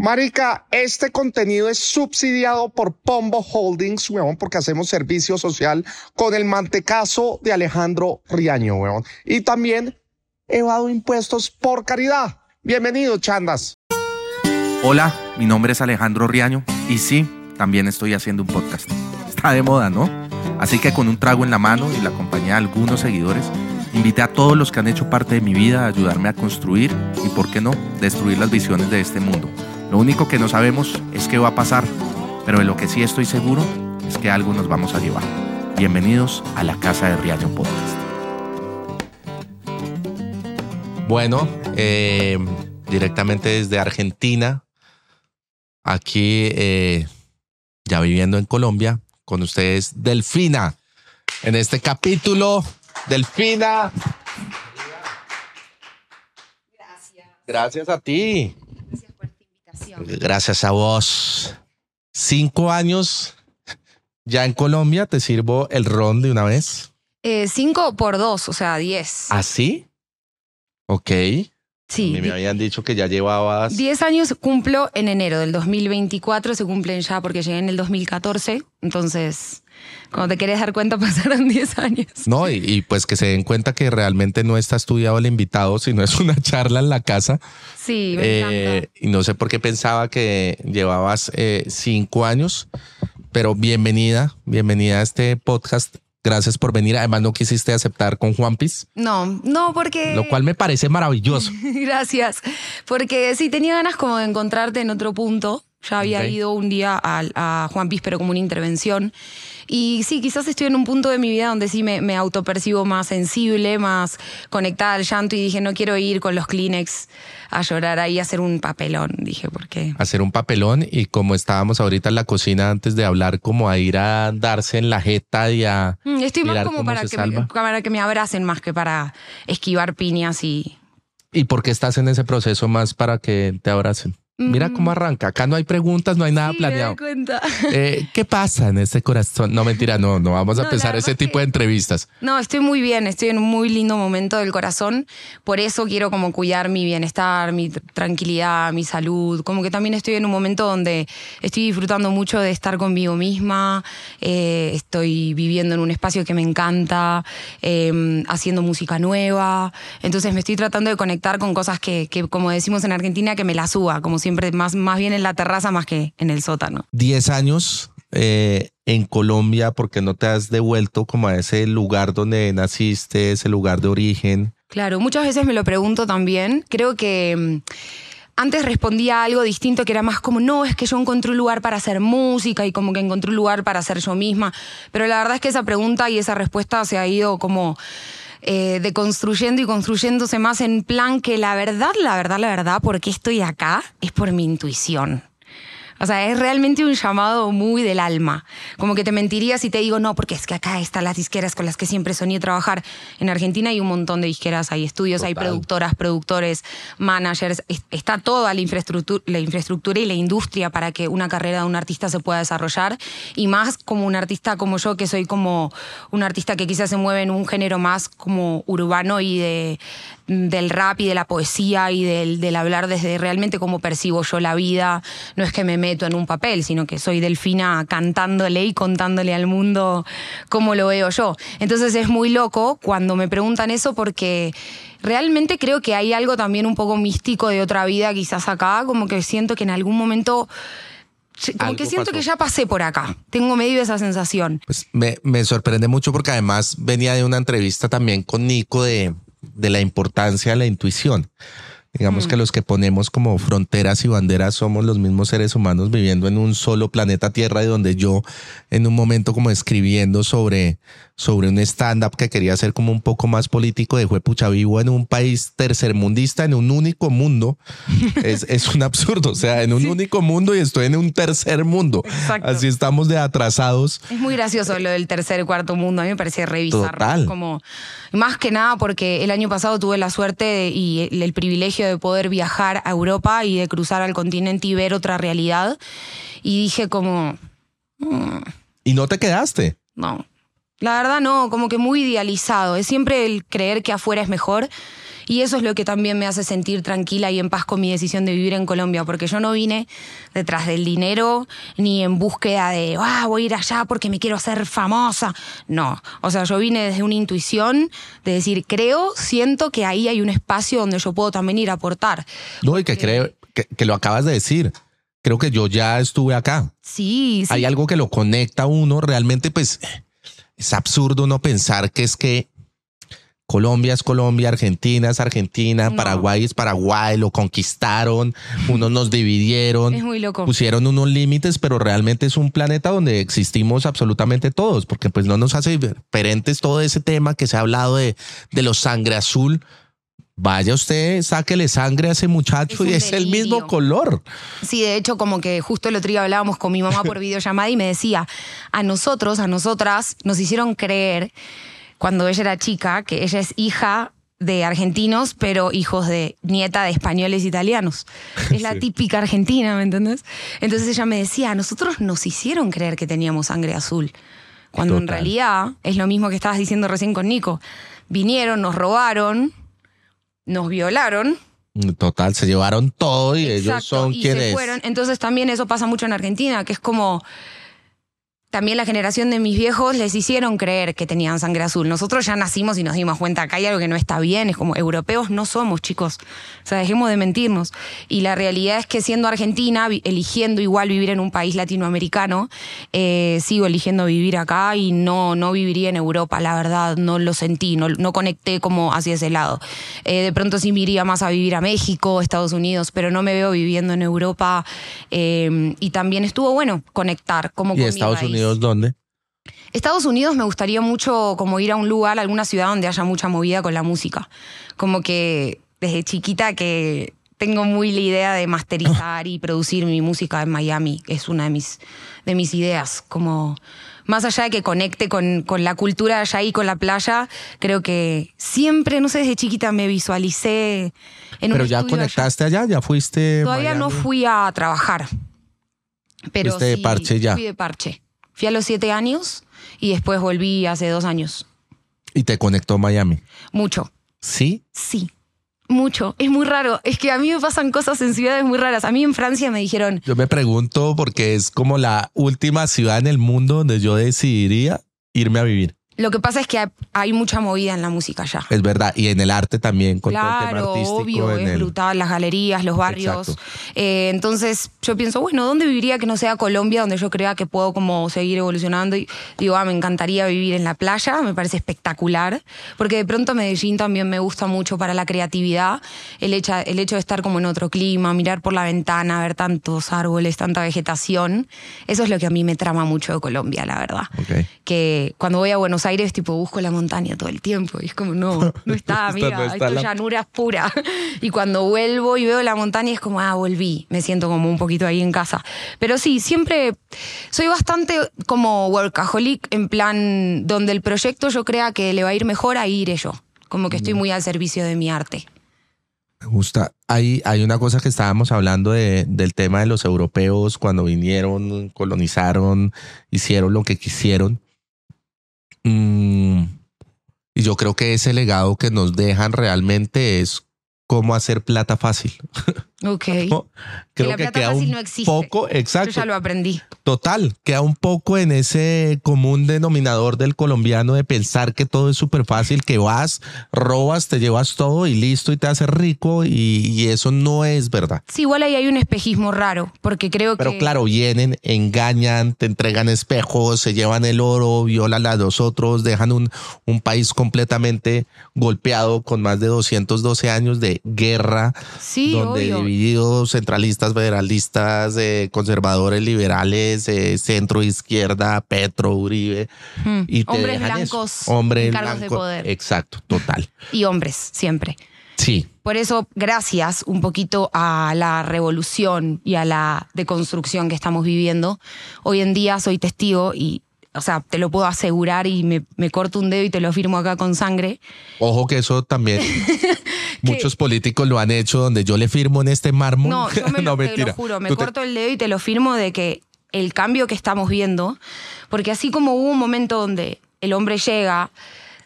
Marica, este contenido es subsidiado por Pombo Holdings, weón, porque hacemos servicio social con el mantecazo de Alejandro Riaño, weón. Y también evado impuestos por caridad. Bienvenido, chandas. Hola, mi nombre es Alejandro Riaño y sí, también estoy haciendo un podcast. Está de moda, ¿no? Así que con un trago en la mano y la compañía de algunos seguidores, invité a todos los que han hecho parte de mi vida a ayudarme a construir y, por qué no, destruir las visiones de este mundo lo único que no sabemos es qué va a pasar, pero de lo que sí estoy seguro es que algo nos vamos a llevar. Bienvenidos a la Casa de Riaño Podcast. Bueno, eh, directamente desde Argentina, aquí eh, ya viviendo en Colombia, con ustedes Delfina. En este capítulo, Delfina. Gracias. Gracias a ti. Gracias a vos. Cinco años ya en Colombia. ¿Te sirvo el ron de una vez? Eh, cinco por dos, o sea, diez. ¿Ah, sí? Ok. Sí. me habían dicho que ya llevabas. Diez años cumplo en enero del 2024, se cumplen ya porque llegué en el 2014. Entonces, cuando te quieres dar cuenta, pasaron 10 años. No, y, pues que se den cuenta que realmente no está estudiado el invitado, sino es una charla en la casa. Sí, me eh, Y no sé por qué pensaba que llevabas eh, cinco años, pero bienvenida, bienvenida a este podcast. Gracias por venir. Además, no quisiste aceptar con Juan Piz. No, no, porque. Lo cual me parece maravilloso. Gracias. Porque sí, tenía ganas como de encontrarte en otro punto. Ya había ido un día a, a Juan Piz, pero como una intervención. Y sí, quizás estoy en un punto de mi vida donde sí me, me autopercibo más sensible, más conectada al llanto y dije, no quiero ir con los Kleenex a llorar ahí, a hacer un papelón, dije, ¿por qué? Hacer un papelón y como estábamos ahorita en la cocina antes de hablar, como a ir a darse en la jeta y a... Mm, estoy más como para que, me, para que me abracen más que para esquivar piñas y... ¿Y por qué estás en ese proceso más para que te abracen? Mira cómo arranca. Acá no hay preguntas, no hay nada planeado. cuenta. Eh, ¿Qué pasa en este corazón? No, mentira, no, no vamos a empezar ese tipo de entrevistas. No, estoy muy bien, estoy en un muy lindo momento del corazón. Por eso quiero como cuidar mi bienestar, mi tranquilidad, mi salud. Como que también estoy en un momento donde estoy disfrutando mucho de estar conmigo misma. Eh, estoy viviendo en un espacio que me encanta, em, haciendo música nueva. Entonces me estoy tratando de conectar con cosas que, que, como decimos en Argentina, que me la suba, como si siempre más, más bien en la terraza más que en el sótano. Diez años eh, en Colombia porque no te has devuelto como a ese lugar donde naciste, ese lugar de origen. Claro, muchas veces me lo pregunto también. Creo que mm, antes respondía algo distinto que era más como, no, es que yo encontré un lugar para hacer música y como que encontré un lugar para ser yo misma. Pero la verdad es que esa pregunta y esa respuesta se ha ido como eh, deconstruyendo y construyéndose más en plan que la verdad, la verdad, la verdad, por qué estoy acá es por mi intuición. O sea, es realmente un llamado muy del alma. Como que te mentiría si te digo, no, porque es que acá están las disqueras con las que siempre soñé trabajar. En Argentina hay un montón de disqueras, hay estudios, hay productoras, productores, managers. Está toda la infraestructura, la infraestructura y la industria para que una carrera de un artista se pueda desarrollar. Y más como un artista como yo, que soy como un artista que quizás se mueve en un género más como urbano y de, del rap y de la poesía y del, del hablar desde realmente cómo percibo yo la vida. No es que me meto en un papel, sino que soy delfina cantándole y contándole al mundo cómo lo veo yo. Entonces es muy loco cuando me preguntan eso porque realmente creo que hay algo también un poco místico de otra vida quizás acá, como que siento que en algún momento como que siento que ya pasé por acá. Tengo medio esa sensación. Pues me, me, sorprende mucho porque además venía de una entrevista también con Nico de, de la importancia de la intuición. Digamos que mm. los que ponemos como fronteras y banderas somos los mismos seres humanos viviendo en un solo planeta Tierra y donde yo en un momento como escribiendo sobre sobre un stand-up que quería ser como un poco más político de pucha, vivo en un país tercermundista, en un único mundo. es, es, un absurdo, o sea, en un único mundo y estoy en un tercer mundo. Así estamos de atrasados. Es muy gracioso lo del tercer y cuarto mundo, a mí me parece revisar. Como, más que nada porque el año pasado tuve la suerte y el, privilegio de poder viajar a Europa y de cruzar al continente y ver otra realidad. Y dije como... Mm". ¿Y no te quedaste? No. La verdad no, como que muy idealizado. Es siempre el creer que afuera es mejor Y eso es lo que también me hace sentir tranquila y en paz con mi decisión de vivir en Colombia, porque yo no vine detrás del dinero ni en búsqueda de, ah, voy a ir allá porque me quiero hacer famosa. No, o sea, yo vine desde una intuición de decir, creo, siento que ahí hay un espacio donde yo puedo también ir a aportar. No, y que creo que, que lo acabas de decir. Creo que yo ya estuve acá. Sí, sí. Hay algo que lo conecta a uno. Realmente, pues, es absurdo no pensar que es que Colombia es Colombia, Argentina es Argentina, No. Paraguay es Paraguay, lo conquistaron, unos nos dividieron, Es muy loco. pusieron unos límites, pero realmente es un planeta donde existimos absolutamente todos, porque pues no nos hace diferentes todo ese tema que se ha hablado de, de los sangre azul. Vaya usted, sáquele sangre a ese muchacho Es y es el mismo color. Sí, de hecho, como que justo el otro día hablábamos con mi mamá por videollamada y me decía, a nosotros, a nosotras, nos hicieron creer cuando ella era chica que ella es hija de argentinos, pero hijos de nieta de españoles italianos. Es la Sí. típica argentina, ¿me entendés? Entonces ella me decía, a nosotros nos hicieron creer que teníamos sangre azul. Cuando en realidad es lo mismo que estabas diciendo recién con Nico. Vinieron, nos robaron, nos violaron Total, se llevaron todo y ellos son y quienes. se fueron. Entonces también eso pasa mucho en Argentina, que es como también la generación de mis viejos les hicieron creer que tenían sangre azul. Nosotros ya nacimos y nos dimos cuenta que hay algo que no está bien. Es como europeos no somos, chicos. O sea, dejemos de mentirnos. Y la realidad es que siendo argentina, eligiendo igual vivir en un país latinoamericano, eh, sigo eligiendo vivir acá y no, no viviría en Europa, la verdad, no lo sentí, no, no conecté como hacia ese lado. Eh, de pronto sí me iría más a vivir a México, Estados Unidos, pero no me veo viviendo en Europa. eh, y también estuvo bueno conectar como ¿Y con mi Estados raíz. Unidos dónde? Estados Unidos me gustaría mucho como ir a un lugar, a alguna ciudad donde haya mucha movida con la música. Como que desde chiquita que tengo muy la idea de masterizar y producir mi música en Miami. Es una de mis, de mis ideas. Como más allá de que conecte con, con la cultura de allá y con la playa, creo que siempre, no sé, desde chiquita me visualicé en Pero un ya estudio allá. conectaste allá, ya fuiste. Todavía no fui a trabajar. Pero Fuiste de parche ya. Fui de parche. Fui a los siete años y después volví hace dos años. Y te conectó Miami. Mucho. Sí. Sí. Mucho. Es muy raro. Es que a mí me pasan cosas en ciudades muy raras. A mí en Francia me dijeron, Yo me pregunto porque es como la última ciudad en el mundo donde yo decidiría irme a vivir. Lo que pasa es que hay, hay mucha movida en la música allá. Es verdad. Y en el arte también, con todo el tema Claro, artístico. obvio, en es el- brutal, las galerías, los barrios. Eh, entonces yo pienso, bueno, ¿dónde viviría que no sea Colombia, donde yo crea que puedo como seguir evolucionando? Y digo, ah, me encantaría vivir en la playa, me parece espectacular, porque de pronto Medellín también me gusta mucho para la creatividad, el hecho, el hecho de estar como en otro clima, mirar por la ventana, ver tantos árboles, tanta vegetación, eso es lo que a mí me trama mucho de Colombia, la verdad Ok. que cuando voy a Buenos Aires, tipo, busco la montaña todo el tiempo. Y es como, no, no está, amiga, no está esto es la- llanura pura. Y cuando vuelvo y veo la montaña, es como, ah, volví. Me siento como un poquito ahí en casa. Pero sí, siempre soy bastante como workaholic, en plan, donde el proyecto yo crea que le va a ir mejor, ahí iré yo. Como que Mm. estoy muy al servicio de mi arte. Me gusta. Hay, hay una cosa que estábamos hablando de, del tema de los europeos cuando vinieron, colonizaron, hicieron lo que quisieron. Mm, y yo creo que ese legado que nos dejan realmente es cómo hacer plata fácil. Ok. No, Que Creo la que, plata queda fácil un no existe. poco, Yo exacto, ya lo aprendí. total, queda un poco en ese común denominador del colombiano de pensar que todo es súper fácil, que vas, robas, te llevas todo y listo y te haces rico y, y eso no es verdad. Sí, igual ahí hay un espejismo raro, porque creo Pero que... claro, vienen, engañan, te entregan espejos, se llevan el oro, violan a los otros, dejan un, un país completamente golpeado con más de 212 años de guerra, Sí, donde obvio. Centralistas, federalistas, eh, conservadores, liberales, eh, centro, izquierda, Petro, Uribe. Mm. Y te Hombres dejan eso. blancos Hombres en cargos de blancos. poder. Exacto, total. Y hombres, siempre. Sí. Por eso, gracias un poquito a la revolución y a la deconstrucción que estamos viviendo, hoy en día soy testigo y, o sea, te lo puedo asegurar y me, me corto un dedo y te lo firmo acá con sangre. Ojo que eso también muchos políticos lo han hecho donde yo le firmo en este mármol. No, yo me lo, te mentira. lo juro, me Tú te- corto el dedo y te lo firmo de que el cambio que estamos viendo, porque así como hubo un momento donde el hombre llega,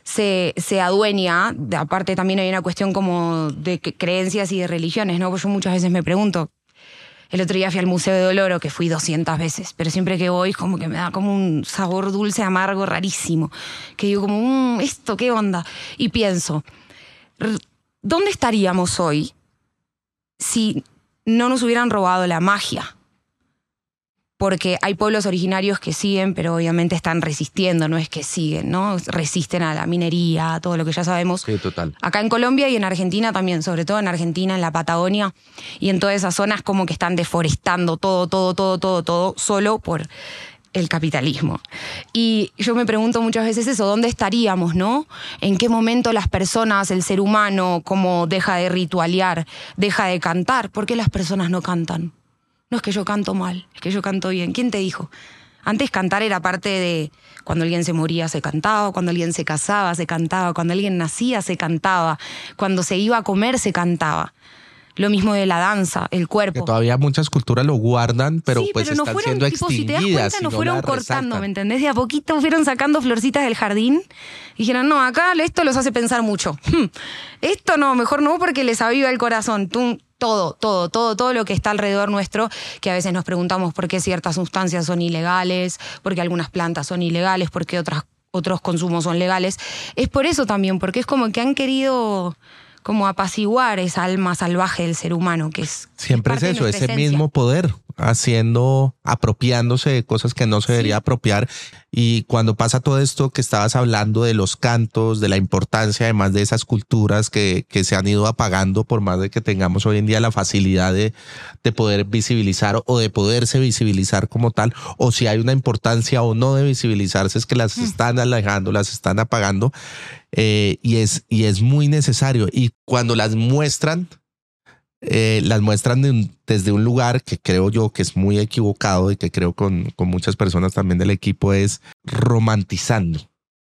se, se adueña, aparte también hay una cuestión como de creencias y de religiones, ¿no? Pues yo muchas veces me pregunto, el otro día fui al Museo de Doloro, que fui 200 veces, pero siempre que voy como que me da como un sabor dulce, amargo, rarísimo, que digo como, "Mm, ¿esto qué onda? Y pienso, ¿dónde estaríamos hoy si no nos hubieran robado la magia? Porque hay pueblos originarios que siguen, pero obviamente están resistiendo, no es que siguen, ¿no? Resisten a la minería, a todo lo que ya sabemos. Sí, total. Acá en Colombia y en Argentina también, sobre todo en Argentina, en la Patagonia y en todas esas zonas como que están deforestando todo, todo, todo, todo, todo, solo por el capitalismo. Y yo me pregunto muchas veces eso, ¿dónde estaríamos, no? ¿En qué momento las personas, el ser humano, como deja de ritualear, deja de cantar? ¿Por qué las personas no cantan? No es que yo canto mal, es que yo canto bien. ¿Quién te dijo? Antes cantar era parte de cuando alguien se moría se cantaba, cuando alguien se casaba se cantaba, cuando alguien nacía se cantaba, cuando se iba a comer se cantaba. Lo mismo de la danza, el Que cuerpo. todavía muchas culturas lo guardan, pero sí, pues pero no fueron, siendo tipo, si te das cuenta, y no no fueron cortando, resaltan. ¿me entendés? De a poquito fueron sacando florcitas del jardín y dijeron, no, acá esto los hace pensar mucho. Hmm, Esto no, mejor no, porque les aviva el corazón. Todo, todo, todo, todo lo que está alrededor nuestro, que a veces nos preguntamos por qué ciertas sustancias son ilegales, por qué algunas plantas son ilegales, por qué otras, otros consumos son legales. Es por eso también, porque es como que han querido como apaciguar esa alma salvaje del ser humano, que es... Siempre es eso, ese esencia. mismo poder, haciendo, apropiándose de cosas que no se debería apropiar. Y cuando pasa todo esto que estabas hablando de los cantos, de la importancia además de esas culturas que, que se han ido apagando por más de que tengamos hoy en día la facilidad de, de poder visibilizar o de poderse visibilizar como tal, o si hay una importancia o no de visibilizarse, es que las están alejando, las están apagando. eh, y, es, y es muy necesario. Y cuando las muestran, eh, las muestran de un- desde un lugar que creo yo que es muy equivocado y que creo con, con muchas personas también del equipo es romantizando,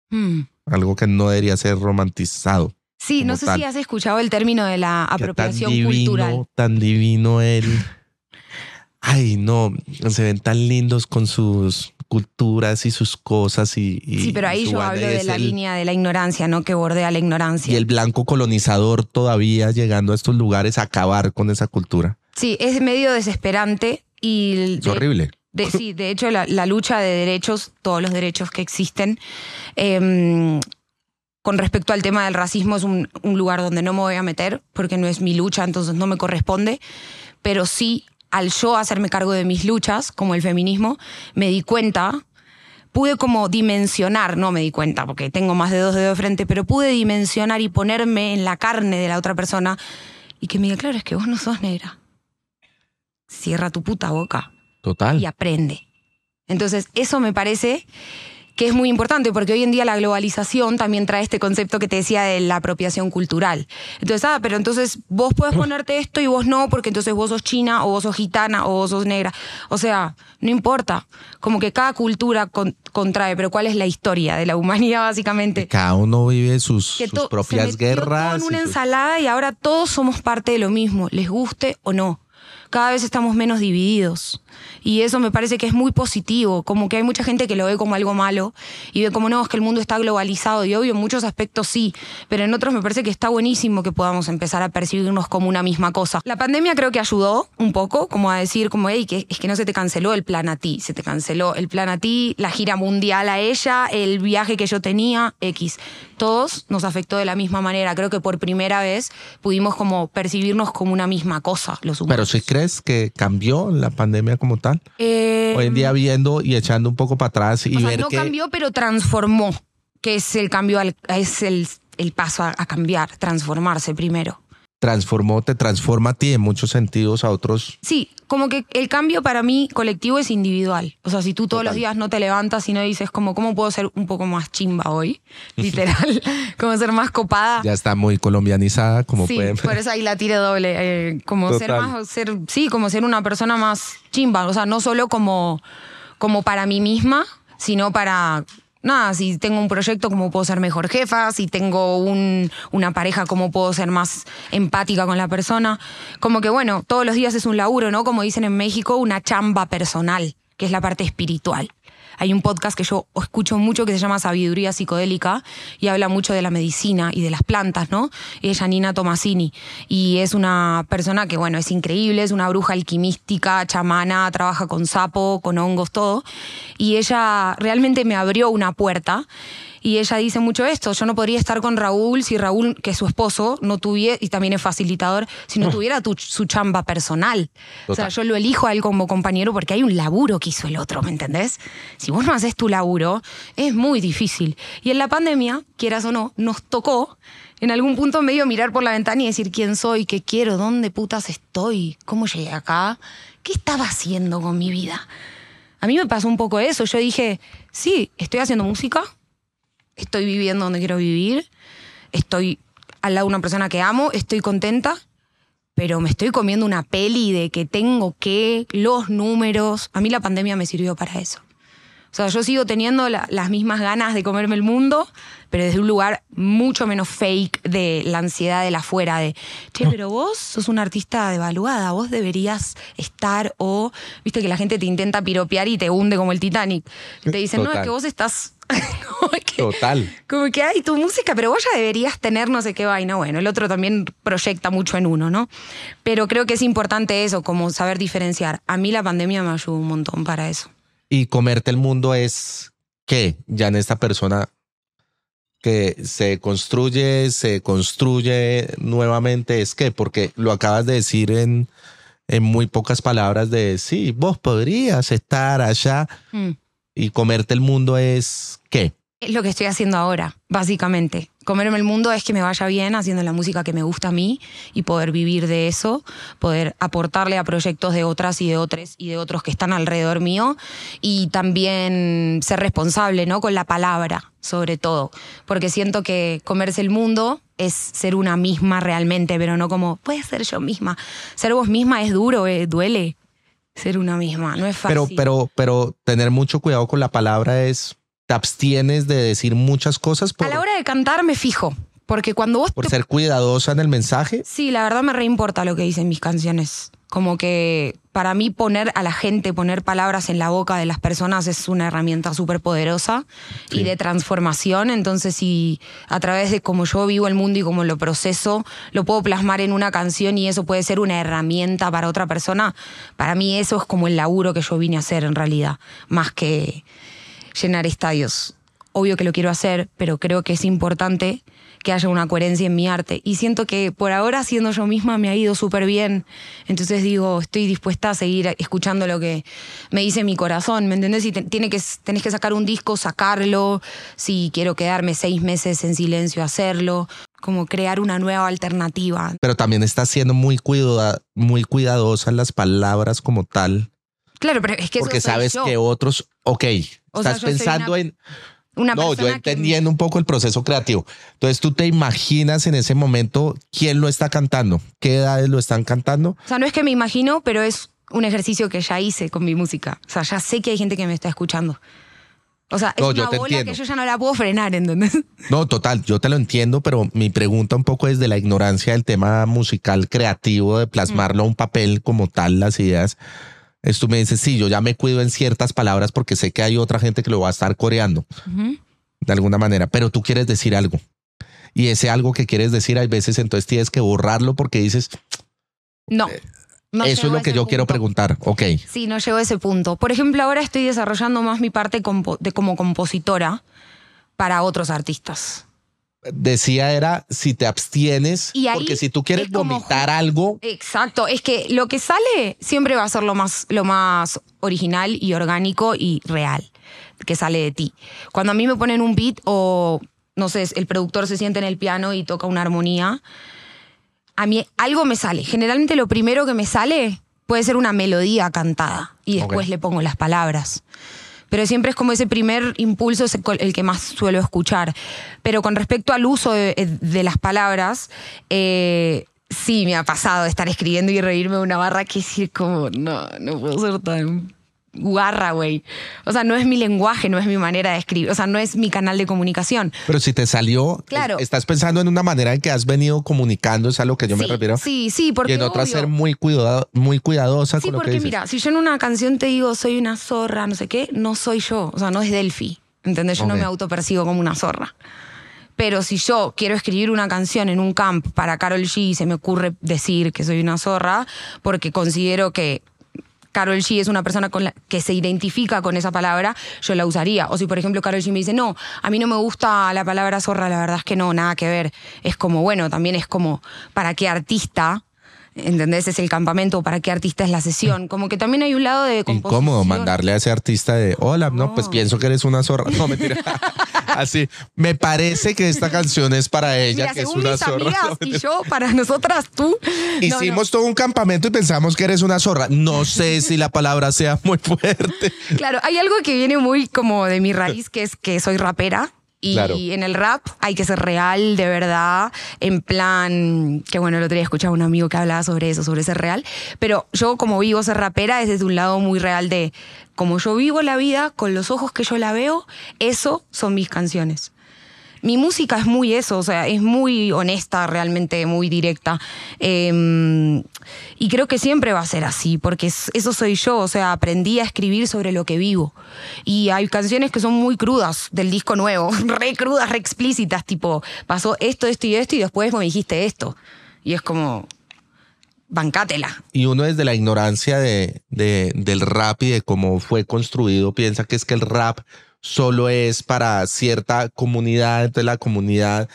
Hmm. algo que no debería ser romantizado. Sí, no sé tal. si has escuchado el término de la apropiación tan divino, cultural. Tan divino él. Ay, no, se ven tan lindos con sus culturas y sus cosas y, y Sí, pero ahí yo hablo de la el- línea de la ignorancia, ¿no? Que bordea la ignorancia. Y el blanco colonizador todavía llegando a estos lugares a acabar con esa cultura. Sí, es medio desesperante y... Es de- horrible. de- sí, de hecho la, la lucha de derechos, todos los derechos que existen, em, con respecto al tema del racismo es un, un lugar donde no me voy a meter porque no es mi lucha, entonces no me corresponde, pero sí al yo hacerme cargo de mis luchas, como el feminismo, me di cuenta, pude como dimensionar, no me di cuenta porque tengo más de dos dedos de frente, pero pude dimensionar y ponerme en la carne de la otra persona y que me diga, claro, es que vos no sos negra. Cierra tu puta boca Total. y aprende. Entonces, eso me parece que es muy importante porque hoy en día la globalización también trae este concepto que te decía de la apropiación cultural. Entonces, ah, pero entonces vos puedes ponerte esto y vos no, porque entonces vos sos china o vos sos gitana o vos sos negra. O sea, no importa. Como que cada cultura con- contrae, pero ¿cuál es la historia de la humanidad básicamente? Cada uno vive sus, que sus to- se propias metió guerras. todo en una y ensalada y ahora todos somos parte de lo mismo, les guste o no. Cada vez estamos menos divididos. Y eso me parece que es muy positivo, como que hay mucha gente que lo ve como algo malo y ve como no, es que el mundo está globalizado y obvio en muchos aspectos sí, pero en otros me parece que está buenísimo que podamos empezar a percibirnos como una misma cosa. La pandemia creo que ayudó un poco, como a decir como, hey, que es que no se te canceló el plan a ti, se te canceló el plan a ti, la gira mundial a ella, el viaje que yo tenía, X. Todos nos afectó de la misma manera. Creo que por primera vez pudimos como percibirnos como una misma cosa, los Pero humanos. si crees que cambió la pandemia como tal, Eh, hoy en día viendo y echando un poco para atrás y o sea, ver no que cambió, pero transformó, que es el cambio, al- es el, el paso a, a cambiar, transformarse primero. Transformó, te transforma a ti en muchos sentidos a otros. Sí, como que el cambio para mí colectivo es individual. O sea, si tú todos Total. los días no te levantas y no dices como, ¿cómo puedo ser un poco más chimba hoy? Literal, como ser más copada. Ya está muy colombianizada, como sí, pueden por eso ahí la tire doble. eh, como ser más, ser, sí, como ser una persona más chimba. O sea, no solo como, como para mí misma, sino para. Nada, si tengo un proyecto, ¿cómo puedo ser mejor jefa? Si tengo un- una pareja, ¿cómo puedo ser más empática con la persona? Como que, bueno, todos los días es un laburo, ¿no? Como dicen en México, una chamba personal, que es la parte espiritual. Hay un podcast que yo escucho mucho que se llama Sabiduría Psicodélica y habla mucho de la medicina y de las plantas, ¿no? Es Janina Tomasini. Y es una persona que, bueno, es increíble, es una bruja alquimística, chamana, trabaja con sapo, con hongos, todo. Y ella realmente me abrió una puerta y ella dice mucho esto, yo no podría estar con Raúl si Raúl, que es su esposo, no tuviera, y también es facilitador, si no tuviera tu- su chamba personal. O sea, yo lo elijo a él como compañero porque hay un laburo que hizo el otro, ¿me entendés? Si vos no haces tu laburo, es muy difícil. Y en la pandemia, quieras o no, nos tocó en algún punto medio mirar por la ventana y decir quién soy, qué quiero, dónde putas estoy, cómo llegué acá, qué estaba haciendo con mi vida. A mí me pasó un poco eso. Yo dije, sí, estoy haciendo música, estoy viviendo donde quiero vivir, estoy al lado de una persona que amo, estoy contenta, pero me estoy comiendo una peli de que tengo que, los números. A mí la pandemia me sirvió para eso. O sea, yo sigo teniendo la- las mismas ganas de comerme el mundo, pero desde un lugar mucho menos fake de la ansiedad de la afuera, de, che, pero vos sos una artista devaluada, vos deberías estar o, viste que la gente te intenta piropear y te hunde como el Titanic. Te dicen, no, es que vos estás... como que- Total. como que hay tu música, pero vos ya deberías tener no sé qué vaina. Bueno, el otro también proyecta mucho en uno, ¿no? Pero creo que es importante eso, como saber diferenciar. A mí la pandemia me ayudó un montón para eso. Y comerte el mundo es que ya en esta persona que se construye, se construye nuevamente, es que, porque lo acabas de decir en, en muy pocas palabras de, sí, vos podrías estar allá Mm. Y comerte el mundo es qué. Es lo que estoy haciendo ahora, básicamente. Comerme el mundo es que me vaya bien haciendo la música que me gusta a mí y poder vivir de eso, poder aportarle a proyectos de otras y de otros y de otros que están alrededor mío y también ser responsable, ¿no? Con la palabra, sobre todo, porque siento que comerse el mundo es ser una misma realmente, pero no como puede ser yo misma. Ser vos misma es duro, eh, duele. Ser una misma, no es fácil. Pero, pero, pero tener mucho cuidado con la palabra es, te abstienes de decir muchas cosas por, a la hora de cantar me fijo, porque cuando vos por te ser cuidadosa en el mensaje. Sí, la verdad me reimporta lo que dicen mis canciones. Como que para mí poner a la gente, poner palabras en la boca de las personas es una herramienta súper poderosa y de transformación. Entonces, si a través de cómo yo vivo el mundo y cómo lo proceso, lo puedo plasmar en una canción y eso puede ser una herramienta para otra persona, para mí eso es como el laburo que yo vine a hacer en realidad, más que llenar estadios. Obvio que lo quiero hacer, pero creo que es importante que haya una coherencia en mi arte. Y siento que por ahora, siendo yo misma, me ha ido súper bien. Entonces digo, estoy dispuesta a seguir escuchando lo que me dice mi corazón, ¿me entendés? Si te- tiene que, tenés que sacar un disco, sacarlo. Si quiero quedarme seis meses en silencio, hacerlo. Como crear una nueva alternativa. pero también estás siendo muy, cuida- muy cuidadosa en las palabras como tal, Claro, pero es que porque eso soy sabes yo. que otros, ok, O estás pensando una- en, Una no, yo que- entendiendo un poco el proceso creativo. Entonces tú te imaginas en ese momento quién lo está cantando, qué edades lo están cantando. O sea, no es que me imagino, pero es un ejercicio que ya hice con mi música. O sea, ya sé que hay gente que me está escuchando. O sea, es No, una bola entiendo. que yo ya no la puedo frenar, ¿entendés? No, total, yo te lo entiendo, pero mi pregunta un poco es de la ignorancia del tema musical creativo, de plasmarlo a un papel como tal, las ideas. Es tú me dices, sí, yo ya me cuido en ciertas palabras porque sé que hay otra gente que lo va a estar coreando. De alguna manera, pero tú quieres decir algo. Y ese algo que quieres decir, hay veces entonces tienes que borrarlo porque dices, No. no eso es lo que yo quiero preguntar. Ok, Sí, no llego a ese punto. Por ejemplo, ahora estoy desarrollando más mi parte compo- de como compositora para otros artistas. Decía era si te abstienes, Y ahí porque si tú quieres como vomitar algo, Exacto, es que lo que sale siempre va a ser lo más, lo más original y orgánico y real que sale de ti. Cuando a mí me ponen un beat o, no sé, el productor se siente en el piano y toca una armonía, a mí algo me sale. Generalmente lo primero que me sale puede ser una melodía cantada y después le pongo las palabras. Pero siempre es como ese primer impulso es el que más suelo escuchar. Pero con respecto al uso de, de las palabras, eh, sí me ha pasado estar escribiendo y reírme de una barra que decir como, no, no puedo ser tan guarra, güey. O sea, no es mi lenguaje, no es mi manera de escribir, o sea, no es mi canal de comunicación. Pero si te salió, Claro. es- estás pensando en una manera en que has venido comunicando, es a lo que yo me Sí, refiero. Sí, sí, porque y en otra obvio. ser muy, cuidado, muy cuidadosa Sí, con lo que porque dices. mira, si yo en una canción te digo soy una zorra, no sé qué, no soy yo. O sea, no es Delphi. ¿Entendés? Yo no Ok. me autopercibo como una zorra. Pero si yo quiero escribir una canción en un camp para Carol G y se me ocurre decir que soy una zorra, porque considero que Carol G es una persona que se identifica con esa palabra, yo la usaría. O si, por ejemplo, Carol G me dice, no, a mí no me gusta la palabra zorra, la verdad es que no, nada que ver. Es como, bueno, también es como, ¿para qué artista? ¿Entendés? Es el campamento, ¿para qué artista es la sesión? Como que también hay un lado de Incómodo mandarle a ese artista de hola, no, pues pienso que eres una zorra. No, mentira. Así, me parece que esta canción es para ella, Mira, que es una mis zorra. amigas No, y yo, para nosotras, tú. no, Hicimos todo un campamento y pensamos que eres una zorra. No sé si la palabra sea muy fuerte. Claro, hay algo que viene muy como de mi raíz, que es que soy rapera. Y Claro. en el rap hay que ser real, de verdad, en plan, que bueno, el otro día escuchaba a un amigo que hablaba sobre eso, sobre ser real, pero yo como vivo ser rapera es desde un lado muy real de, como yo vivo la vida, con los ojos que yo la veo, eso son mis canciones. Mi música es muy eso, o sea, es muy honesta, realmente muy directa. Eh, y creo que siempre va a ser así, porque es- eso soy yo, o sea, aprendí a escribir sobre lo que vivo. Y hay canciones que son muy crudas del disco nuevo, re crudas, re explícitas, tipo, pasó esto, esto y esto, y después me dijiste esto. Y es como, bancátela. Y uno desde la ignorancia de- del rap y de cómo fue construido piensa que es que el rap solo es para cierta comunidad, entonces la comunidad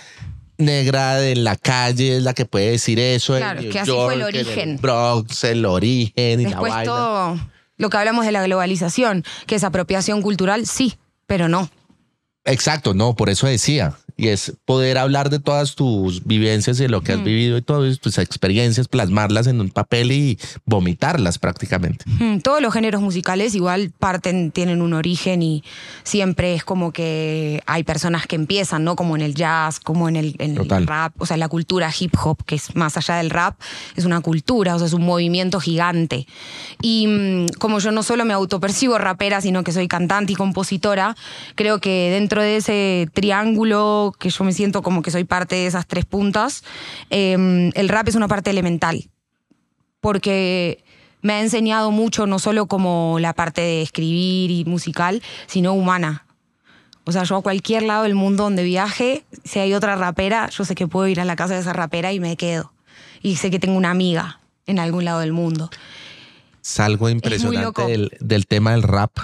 negra de la calle es la que puede decir eso. en Claro, New que así fue el origen. Bronx, el origen y Después la vaina. todo lo que hablamos de la globalización, que es apropiación cultural, sí, pero no. Exacto, no, por eso decía. Y es poder hablar de todas tus vivencias y de lo que has vivido y todas tus experiencias, plasmarlas en un papel y vomitarlas prácticamente. Mm, Todos los géneros musicales igual parten, tienen un origen y siempre es como que hay personas que empiezan, ¿no? Como en el jazz, como en el, en el rap, o sea, la cultura hip hop, que es más allá del rap, es una cultura, o sea, es un movimiento gigante. Y mm, como yo no solo me autopercibo rapera, sino que soy cantante y compositora, creo que dentro de ese triángulo que yo me siento como que soy parte de esas tres puntas, eh, el rap es una parte elemental porque me ha enseñado mucho, no solo como la parte de escribir y musical, sino humana. O sea, yo a cualquier lado del mundo donde viaje, si hay otra rapera, yo sé que puedo ir a la casa de esa rapera y me quedo. Y sé que tengo una amiga en algún lado del mundo. Es algo loco. impresionante del, del tema del rap,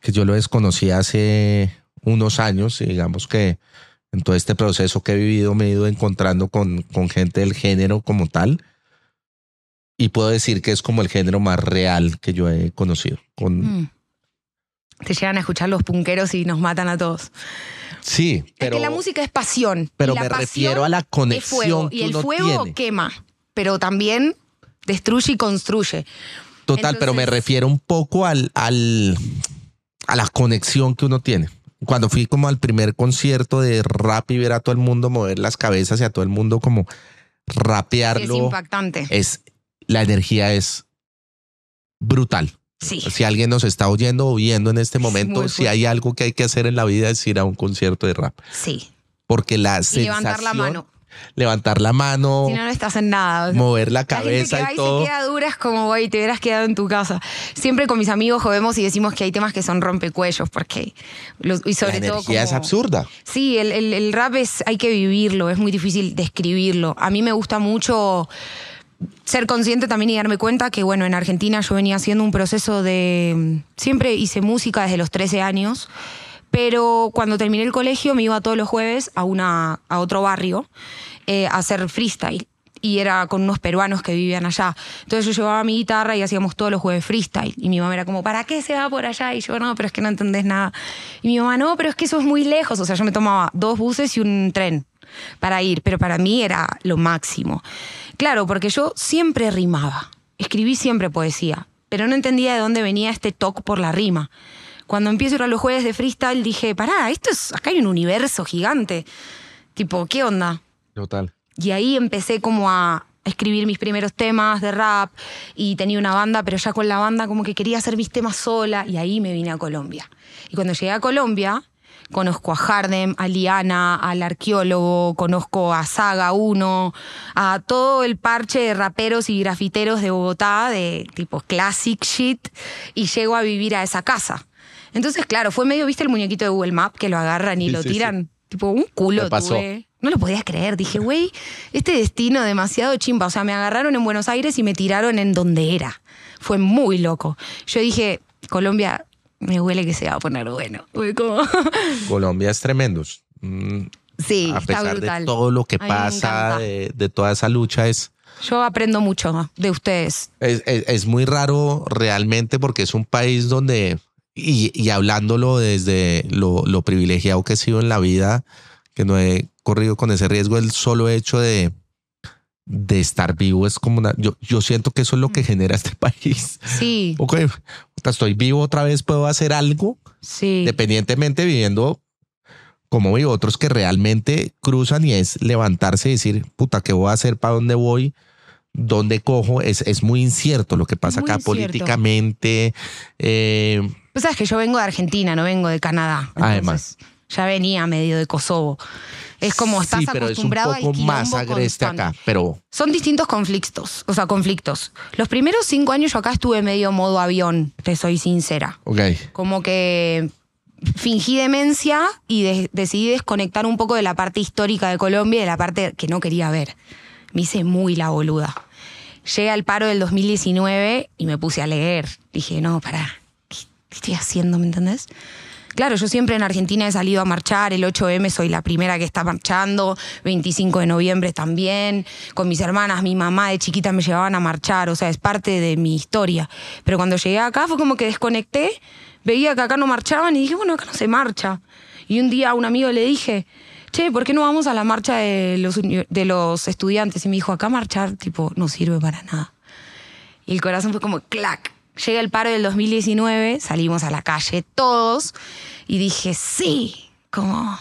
que yo lo desconocí hace unos años y digamos que en todo este proceso que he vivido me he ido encontrando con, con gente del género como tal. Y puedo decir que es como el género más real que yo he conocido. Con, Mm. Te llegan a escuchar los punqueros y nos matan a todos. Sí, pero, es que la música es pasión. pero me refiero a la conexión fuego. que Y el uno fuego tiene. quema, pero también destruye y construye. Total, pero me refiero un poco al, al, a la conexión que uno tiene. Cuando fui como al primer concierto de rap y ver a todo el mundo mover las cabezas y a todo el mundo como Es rapearlo, impactante. es, la energía es brutal. Sí. Si alguien nos está oyendo o viendo en este Es momento, si hay algo que hay que hacer en la vida es ir a un concierto de rap. Sí. Porque la Y levantar la sensación- mano. Levantar la mano, Si no, no estás en nada. O sea, mover la La gente cabeza que va y y todo. se queda dura es como, güey, te hubieras quedado en tu casa. Siempre con mis amigos jodemos y decimos que hay temas que son rompecuellos, porque. los- y sobre la todo. es absurda. Sí, el, el- el rap es, hay que vivirlo, es muy difícil describirlo. A mí me gusta mucho ser consciente también y darme cuenta que, bueno, en Argentina yo venía haciendo un proceso de... Siempre hice música desde los 13 años, pero cuando terminé el colegio me iba todos los jueves a, una, a otro barrio eh, a hacer freestyle. Y era con unos peruanos que vivían allá. Entonces yo llevaba mi guitarra y hacíamos todos los jueves freestyle. Y mi mamá era como, ¿para qué se va por allá? Y yo, no, pero es que no entendés nada. Y mi mamá, no, pero es que eso es muy lejos. O sea, yo me tomaba dos buses y un tren para ir, pero para mí era lo máximo. Claro, porque yo siempre rimaba, escribí siempre poesía, pero no entendía de dónde venía este toque por la rima. Cuando empiezo a ir a los jueves de freestyle dije, pará, esto es, acá hay un universo gigante. Tipo, ¿qué onda? Total. Y ahí empecé como a escribir mis primeros temas de rap y tenía una banda, pero ya con la banda como que quería hacer mis temas sola y ahí me vine a Colombia. Y cuando llegué a Colombia, conozco a Hardem, a Liana, al arqueólogo, conozco a Saga 1, a todo el parche de raperos y grafiteros de Bogotá, de tipo classic shit, y llego a vivir a esa casa. Entonces, claro, fue medio, ¿viste el muñequito de Google Map que lo agarran y Sí, lo sí, sí. tiran? Tipo, un culo pasó. tuve. No lo podía creer. Dije, güey, este destino demasiado chimba. O sea, me agarraron en Buenos Aires y me tiraron en donde era. Fue muy loco. Yo dije, Colombia, me huele que se va a poner bueno. Como... Colombia es tremendo. Mm, sí, a está pesar brutal. de todo lo que pasa, de, de toda esa lucha, es, Yo aprendo mucho de ustedes. es, es- es muy raro realmente porque es un país donde, y, y hablándolo desde lo, lo privilegiado que he sido en la vida, que no he corrido con ese riesgo, el solo hecho de, de estar vivo es como una... Yo, yo siento que eso es lo Mm. que genera este país. Sí, Ok, estoy vivo otra vez, puedo hacer algo, sí. independientemente viviendo como vivo otros que realmente cruzan y es levantarse y decir, puta, ¿qué voy a hacer? ¿Para dónde voy? ¿Dónde cojo? Es, es muy incierto lo que pasa muy acá incierto. políticamente. eh, Pues sabes que yo vengo de Argentina, no vengo de Canadá. Entonces, Además. Ya venía medio de Kosovo. Es como estás sí, pero es un acostumbrado poco al más agreste constante. acá, pero Son distintos conflictos, o sea, conflictos. Los primeros cinco años yo acá estuve medio modo avión, te soy sincera. ok. Como que fingí demencia y de- decidí desconectar un poco de la parte histórica de Colombia y de la parte que no quería ver. Me hice muy la boluda. Llegué al paro del 2019 y me puse a leer. Dije, no, pará, ¿qué, estoy haciendo? ¿Me entendés? Claro, yo siempre en Argentina he salido a marchar, el 8M soy la primera que está marchando, 25 de noviembre también, con mis hermanas, mi mamá de chiquita me llevaban a marchar, o sea, es parte de mi historia. Pero cuando llegué acá fue como que desconecté, veía que acá no marchaban y dije, bueno, acá no se marcha. Y un día a un amigo le dije, che, ¿por qué no vamos a la marcha de los, de los estudiantes? Y me dijo, acá marchar, tipo, no sirve para nada. Y el corazón fue como clac. Llega el paro del 2019, salimos a la calle todos y dije, sí, como...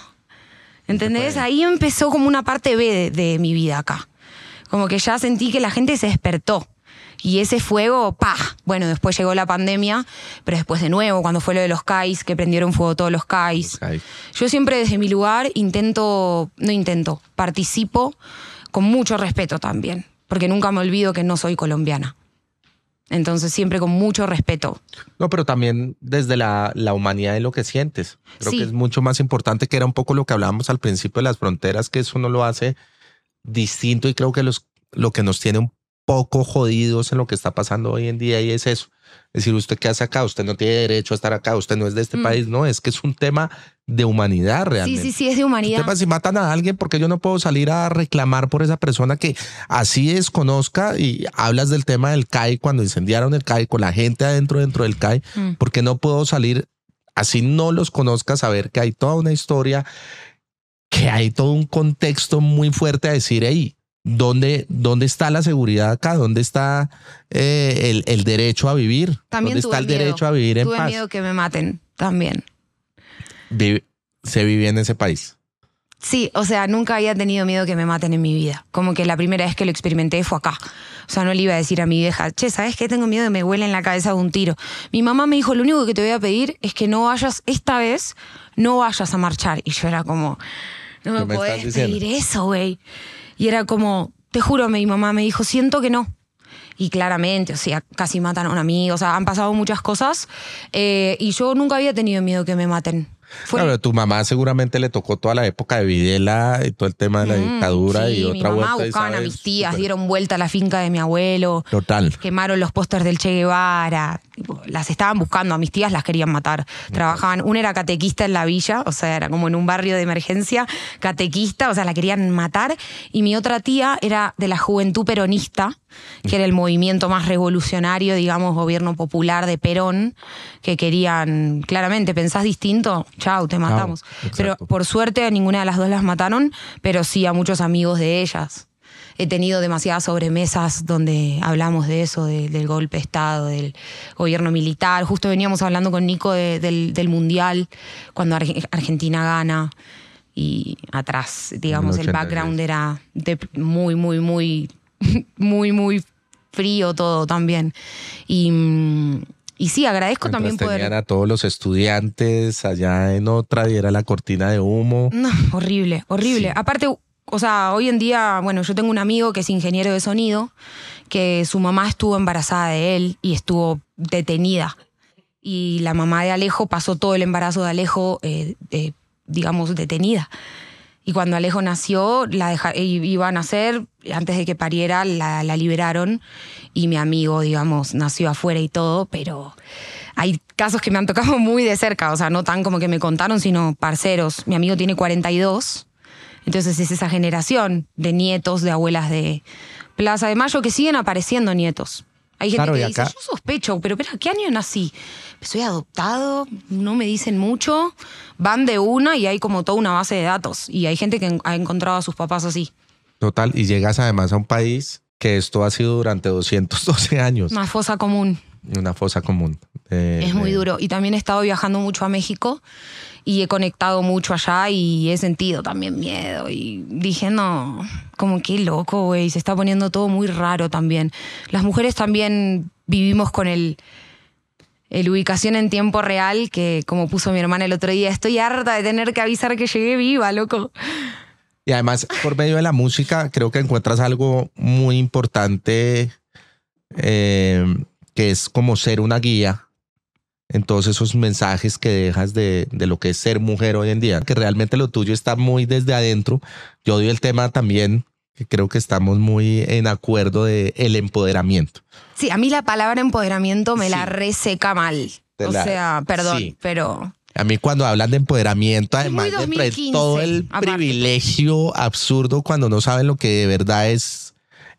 ¿Entendés? Ahí empezó como una parte B de, de mi vida acá. Como que ya sentí que la gente se despertó. Y ese fuego, pa. Bueno, después llegó la pandemia, pero después de nuevo, cuando fue lo de los CAIs, que prendieron fuego todos los CAIs. CAIs. Yo siempre desde mi lugar intento, no intento, participo con mucho respeto también, porque nunca me olvido que no soy colombiana. Entonces siempre con mucho respeto. No, pero también desde la, la humanidad de lo que sientes. Creo Sí. que es mucho más importante que era un poco lo que hablábamos al principio de las fronteras, que eso no lo hace distinto y creo que los, lo que nos tiene un poco jodidos en lo que está pasando hoy en día y es eso. Es decir, usted qué hace acá, usted no tiene derecho a estar acá, usted no es de este Mm. país, no, es que es un tema de humanidad Sí, realmente. sí, sí, es de humanidad. tema, si matan a alguien, porque yo no puedo salir a reclamar por esa persona que así desconozca y hablas del tema del CAI cuando incendiaron el CAI con la gente adentro dentro del CAI, Mm. porque no puedo salir así no los conozca saber que hay toda una historia, que hay todo un contexto muy fuerte a decir, hey, ¿dónde, dónde está la seguridad acá? ¿Dónde está eh, el, el derecho a vivir? También ¿Dónde tuve está el miedo. derecho a vivir en Tuve paz? miedo que me maten también. Vive- se vive en ese país. Sí, o sea, nunca había tenido miedo que me maten en mi vida. Como que la primera vez que lo experimenté fue acá. O sea, no le iba a decir a mi vieja, che, ¿sabes qué? Tengo miedo que me huele en la cabeza de un tiro. Mi mamá me dijo, lo único que te voy a pedir es que no vayas, esta vez, no vayas a marchar. Y yo era como, no me, ¿Qué me podés pedir eso, güey. Y era como, te juro, mi mamá me dijo, siento que no. Y claramente, o sea, casi matan a un amigo, o sea, han pasado muchas cosas. eh, y yo nunca había tenido miedo que me maten. Fue Claro, tu mamá seguramente le tocó toda la época de Videla y todo el tema de la Mm, dictadura sí, y otra mi mamá vuelta. buscaban a mis tías, dieron vuelta a la finca de mi abuelo, Total. quemaron los pósters del Che Guevara, las estaban buscando, a mis tías las querían matar. Trabajaban, una era catequista en la villa, o sea, era como en un barrio de emergencia, catequista, o sea, la querían matar, y mi otra tía era de la juventud peronista, que era el movimiento más revolucionario, digamos, gobierno popular de Perón, que querían, claramente, pensás distinto, chau, te matamos. Pero por suerte a ninguna de las dos las mataron, pero sí a muchos amigos de ellas. He tenido demasiadas sobremesas donde hablamos de eso, de- del golpe de Estado, del gobierno militar. Justo veníamos hablando con Nico de- del, del Mundial, cuando Arge- Argentina gana. Y atrás, digamos, el el 86. background era de- muy, muy, muy muy, muy frío todo también. Y, mm, y sí, agradezco Mientras también poder... tenían a todos los estudiantes allá en otra y era la cortina de humo. No, horrible, horrible. Sí. Aparte, o sea, hoy en día, bueno, yo tengo un amigo que es ingeniero de sonido, que su mamá estuvo embarazada de él y estuvo detenida. Y la mamá de Alejo pasó todo el embarazo de Alejo, eh, eh, digamos, detenida. Y cuando Alejo nació, la iba a nacer, antes de que pariera, la, la liberaron. Y mi amigo, digamos, nació afuera y todo, pero hay casos que me han tocado muy de cerca, o sea, no tan como que me contaron, sino parceros. Mi amigo tiene 42, entonces es esa generación de nietos, de abuelas de Plaza de Mayo que siguen apareciendo nietos. Hay gente Claro, que dice, acá- yo sospecho, pero espera, ¿qué año nací? Soy adoptado, no me dicen mucho, van de una y hay como toda una base de datos. Y hay gente que ha encontrado a sus papás así. Total. Y llegas además a un país que esto ha sido durante 212 años. Una fosa común. Una fosa común. Eh, Es muy eh, duro. Y también he estado viajando mucho a México y he conectado mucho allá y he sentido también miedo. Y dije, no, como qué loco, güey. Se está poniendo todo muy raro también. Las mujeres también vivimos con el, el ubicación en tiempo real, que como puso mi hermana el otro día, estoy harta de tener que avisar que llegué viva, loco. Y además, por medio de la música, creo que encuentras algo muy importante, eh, que es como ser una guía en todos esos mensajes que dejas de, de lo que es ser mujer hoy en día, que realmente lo tuyo está muy desde adentro. Yo doy el tema también, que creo que estamos muy en acuerdo de el empoderamiento. Sí, a mí la palabra empoderamiento me la Sí. reseca mal. Te O la- sea, perdón, sí. pero... A mí cuando hablan de empoderamiento, además de traer 2015, todo el aparte. privilegio absurdo cuando no saben lo que de verdad es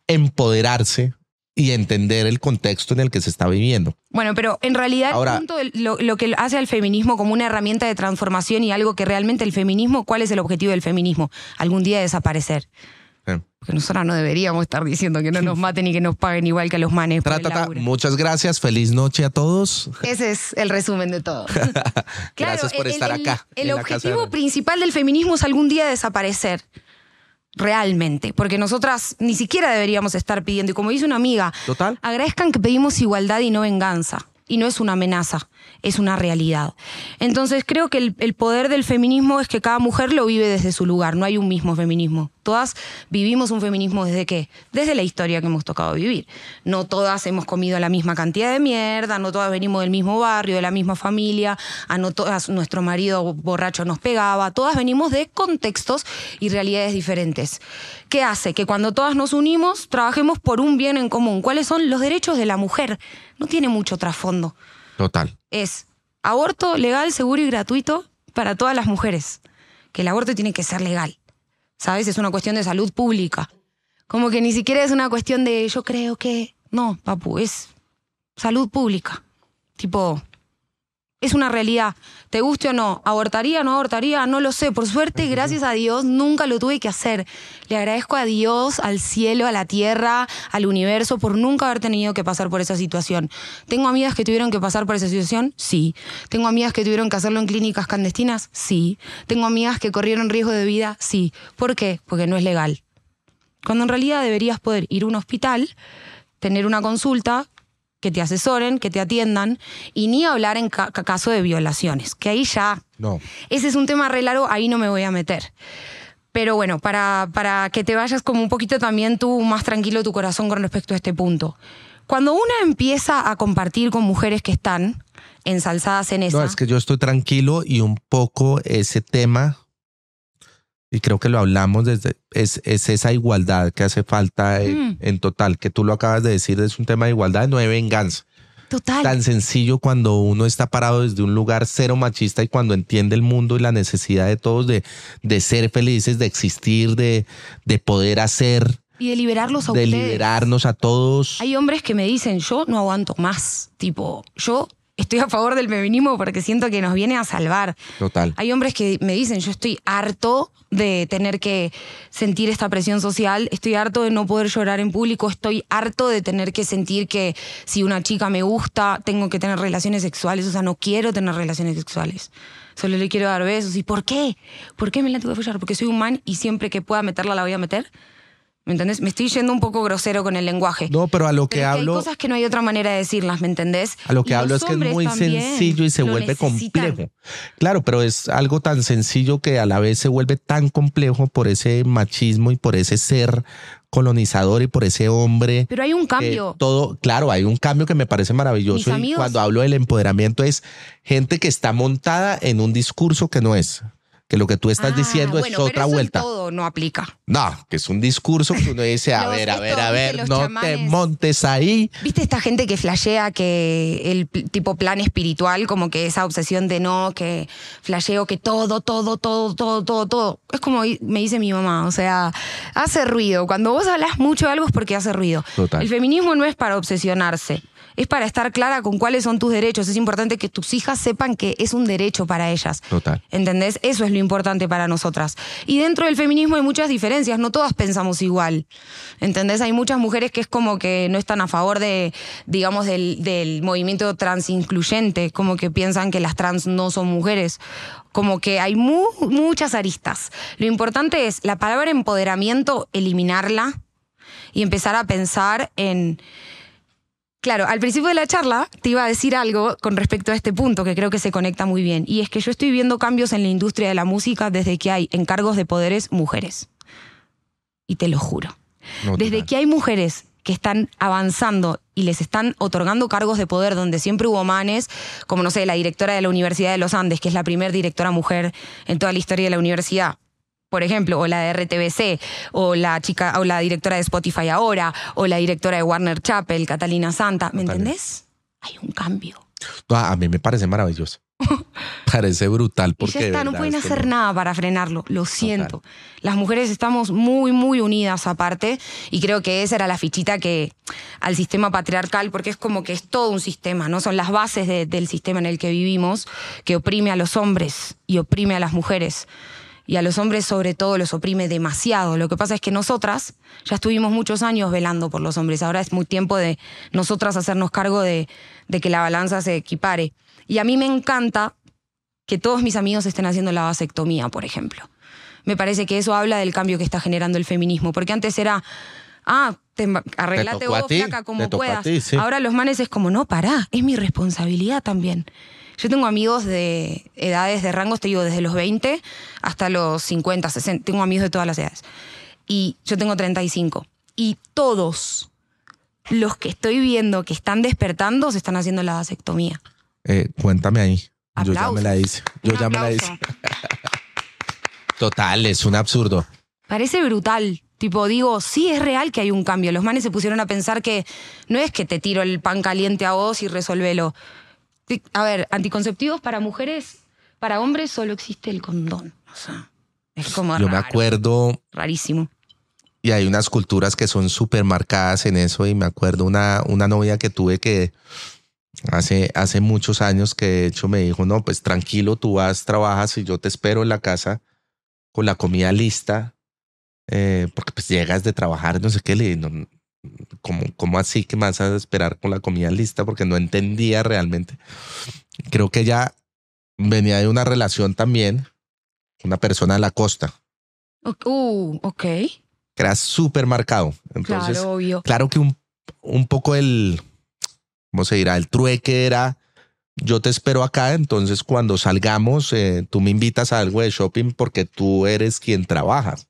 empoderarse y entender el contexto en el que se está viviendo. Bueno, pero en realidad el Ahora- punto del- lo, lo que hace al feminismo como una herramienta de transformación y algo que realmente el feminismo, ¿cuál es el objetivo del feminismo? Algún día desaparecer. Eh. Porque nosotros no deberíamos estar diciendo que no nos maten y que nos paguen igual que a los manes. el muchas gracias, feliz noche a todos. Ese es el resumen de todo. Gracias por el- estar el- acá, El, casa objetivo principal del feminismo es algún día desaparecer. Realmente. Porque nosotras ni siquiera deberíamos estar pidiendo. Y como dice una amiga, Total. agradezcan que pedimos igualdad y no venganza. Y no es una amenaza, es una realidad. Entonces creo que el, poder del feminismo es que cada mujer lo vive desde su lugar, no hay un mismo feminismo. Todas vivimos un feminismo desde qué? Desde la historia que hemos tocado vivir. No todas hemos comido la misma cantidad de mierda, no todas venimos del mismo barrio, de la misma familia, a no todas nuestro marido borracho nos pegaba, todas venimos de contextos y realidades diferentes. ¿Qué hace? Que cuando todas nos unimos, trabajemos por un bien en común. ¿Cuáles son los derechos de la mujer? No tiene mucho trasfondo. Total. Es aborto legal, seguro y gratuito para todas las mujeres. Que el aborto tiene que ser legal. ¿Sabes? Es una cuestión de salud pública. Como que ni siquiera es una cuestión de yo creo que. No, papu, es salud pública. Tipo, es una realidad. ¿Te guste o no? ¿Abortaría no abortaría? No lo sé. Por suerte, gracias a Dios, nunca lo tuve que hacer. Le agradezco a Dios, al cielo, a la tierra, al universo, por nunca haber tenido que pasar por esa situación. ¿Tengo amigas que tuvieron que pasar por esa situación? Sí. ¿Tengo amigas que tuvieron que hacerlo en clínicas clandestinas? Sí. ¿Tengo amigas que corrieron riesgo de vida? Sí. ¿Por qué? Porque no es legal. Cuando en realidad deberías poder ir a un hospital, tener una consulta, que te asesoren, que te atiendan, y ni hablar en ca- ca- caso de violaciones, que ahí ya, No. ese es un tema re largo, ahí no me voy a meter. Pero bueno, para, para que te vayas como un poquito también tú más tranquilo tu corazón con respecto a este punto. Cuando una empieza a compartir con mujeres que están ensalzadas en esa... No, es que yo estoy tranquilo y un poco ese tema, y creo que lo hablamos desde, es, es esa igualdad que hace falta en, Mm. en total, que tú lo acabas de decir, es un tema de igualdad, no de venganza. Total. Tan sencillo cuando uno está parado desde un lugar cero machista y cuando entiende el mundo y la necesidad de todos de, de ser felices, de existir, de, de poder hacer, y de liberarlos a de ustedes. liberarnos a todos. Hay hombres que me dicen, yo no aguanto más. Tipo, yo estoy a favor del feminismo porque siento que nos viene a salvar. Total. Hay hombres que me dicen, yo estoy harto de tener que sentir esta presión social, estoy harto de no poder llorar en público, estoy harto de tener que sentir que si una chica me gusta, tengo que tener relaciones sexuales, o sea, no quiero tener relaciones sexuales. Solo le quiero dar besos. ¿Y por qué? ¿Por qué me la tengo que follar? Porque soy un man y siempre que pueda meterla la voy a meter. ¿Me entendés? Me estoy yendo un poco grosero con el lenguaje. No, pero a lo que Pero hablo, hay cosas que no hay otra manera de decirlas, ¿me entendés? a lo que Y hablo es que es muy sencillo y se vuelve necesitan. complejo. Claro, pero es algo tan sencillo que a la vez se vuelve tan complejo por ese machismo y por ese ser colonizador y por ese hombre. Pero hay un cambio. todo, claro, hay un cambio que me parece maravilloso. Mis y amigos- cuando hablo del empoderamiento es gente que está montada en un discurso que no es. Que lo que tú estás Ah, diciendo bueno, es pero otra eso en vuelta. todo no aplica. No, que es un discurso que uno dice, a ver, a ver, a ver, no te montes ahí. ¿Viste esta gente que flashea que el tipo plan espiritual, como que esa obsesión de no, que flasheo que todo, todo, todo, todo, todo, todo? Es como me dice mi mamá, o sea, hace ruido. Cuando vos hablas mucho de algo es porque hace ruido. Total. El feminismo no es para obsesionarse. Es para estar clara con cuáles son tus derechos. Es importante que tus hijas sepan que es un derecho para ellas. Total. ¿Entendés? Eso es lo importante para nosotras. Y dentro del feminismo hay muchas diferencias, no todas pensamos igual. ¿Entendés? Hay muchas mujeres que es como que no están a favor de, digamos, del, del movimiento trans incluyente, como que piensan que las trans no son mujeres. Como que hay mu- muchas aristas. Lo importante es la palabra empoderamiento, eliminarla y empezar a pensar en Claro, al principio de la charla te iba a decir algo con respecto a este punto que creo que se conecta muy bien. Y es que yo estoy viendo cambios en la industria de la música desde que hay encargos de poderes mujeres. Y te lo juro. No, Desde que hay mujeres que están avanzando y les están otorgando cargos de poder donde siempre hubo manes, como no sé, la directora de la Universidad de los Andes, que es la primera directora mujer en toda la historia de la universidad, por ejemplo, o la de RTBC, o la chica, o la directora de Spotify ahora, o la directora de Warner Chapel, Catalina Santa, ¿me Totalmente. entendés? Hay un cambio. A mí me parece maravilloso. parece brutal Y porque ya de está, no pueden que hacer nada para frenarlo, lo siento. Las mujeres estamos muy, muy unidas aparte y creo que esa era la fichita que al sistema patriarcal, porque es como que es todo un sistema, ¿no? Son las bases de- del sistema en el que vivimos, que oprime a los hombres y oprime a las mujeres. Y a los hombres sobre todo los oprime demasiado. Lo que pasa es que nosotras ya estuvimos muchos años velando por los hombres. Ahora es muy tiempo de nosotras hacernos cargo de, de que la balanza se equipare. Y a mí me encanta que todos mis amigos estén haciendo la vasectomía, por ejemplo. Me parece que eso habla del cambio que está generando el feminismo, porque antes era, ah, te, arreglate Te vos, ti, flaca, como puedas. ti, sí. Ahora los manes es como, no, pará, es mi responsabilidad también. Yo tengo amigos de edades de rangos, te digo, desde los 20 hasta los 50, 60. Tengo amigos de todas las edades. Y yo tengo 35. Y todos los que estoy viendo que están despertando se están haciendo la vasectomía. Eh, cuéntame ahí. Yo ya Aplausos. me la hice. Yo Un ya me la hice. Total, es un absurdo. Parece brutal. Tipo, digo, sí es real que hay un cambio. Los manes se pusieron a pensar que no es que te tiro el pan caliente a vos y resolvelo. A ver, anticonceptivos para mujeres, para hombres solo existe el condón. O sea, es como Yo me acuerdo rarísimo. y hay unas culturas que son súper marcadas en eso y me acuerdo una, una novia que tuve que hace, hace muchos años que de hecho me dijo, no, pues tranquilo, tú vas, trabajas y yo te espero en la casa con la comida lista, eh, porque pues llegas de trabajar, no sé qué, le no, ¿cómo, ¿cómo así que vas a esperar con la comida lista? Porque no entendía realmente. Creo que ella venía de una relación también, una persona de la costa, Uh, ok. que era súper marcado. Entonces, claro, obvio. claro que un, un poco el, ¿cómo se dirá? El trueque era, yo te espero acá, entonces cuando salgamos, eh, tú me invitas a algo de shopping porque tú eres quien trabajas.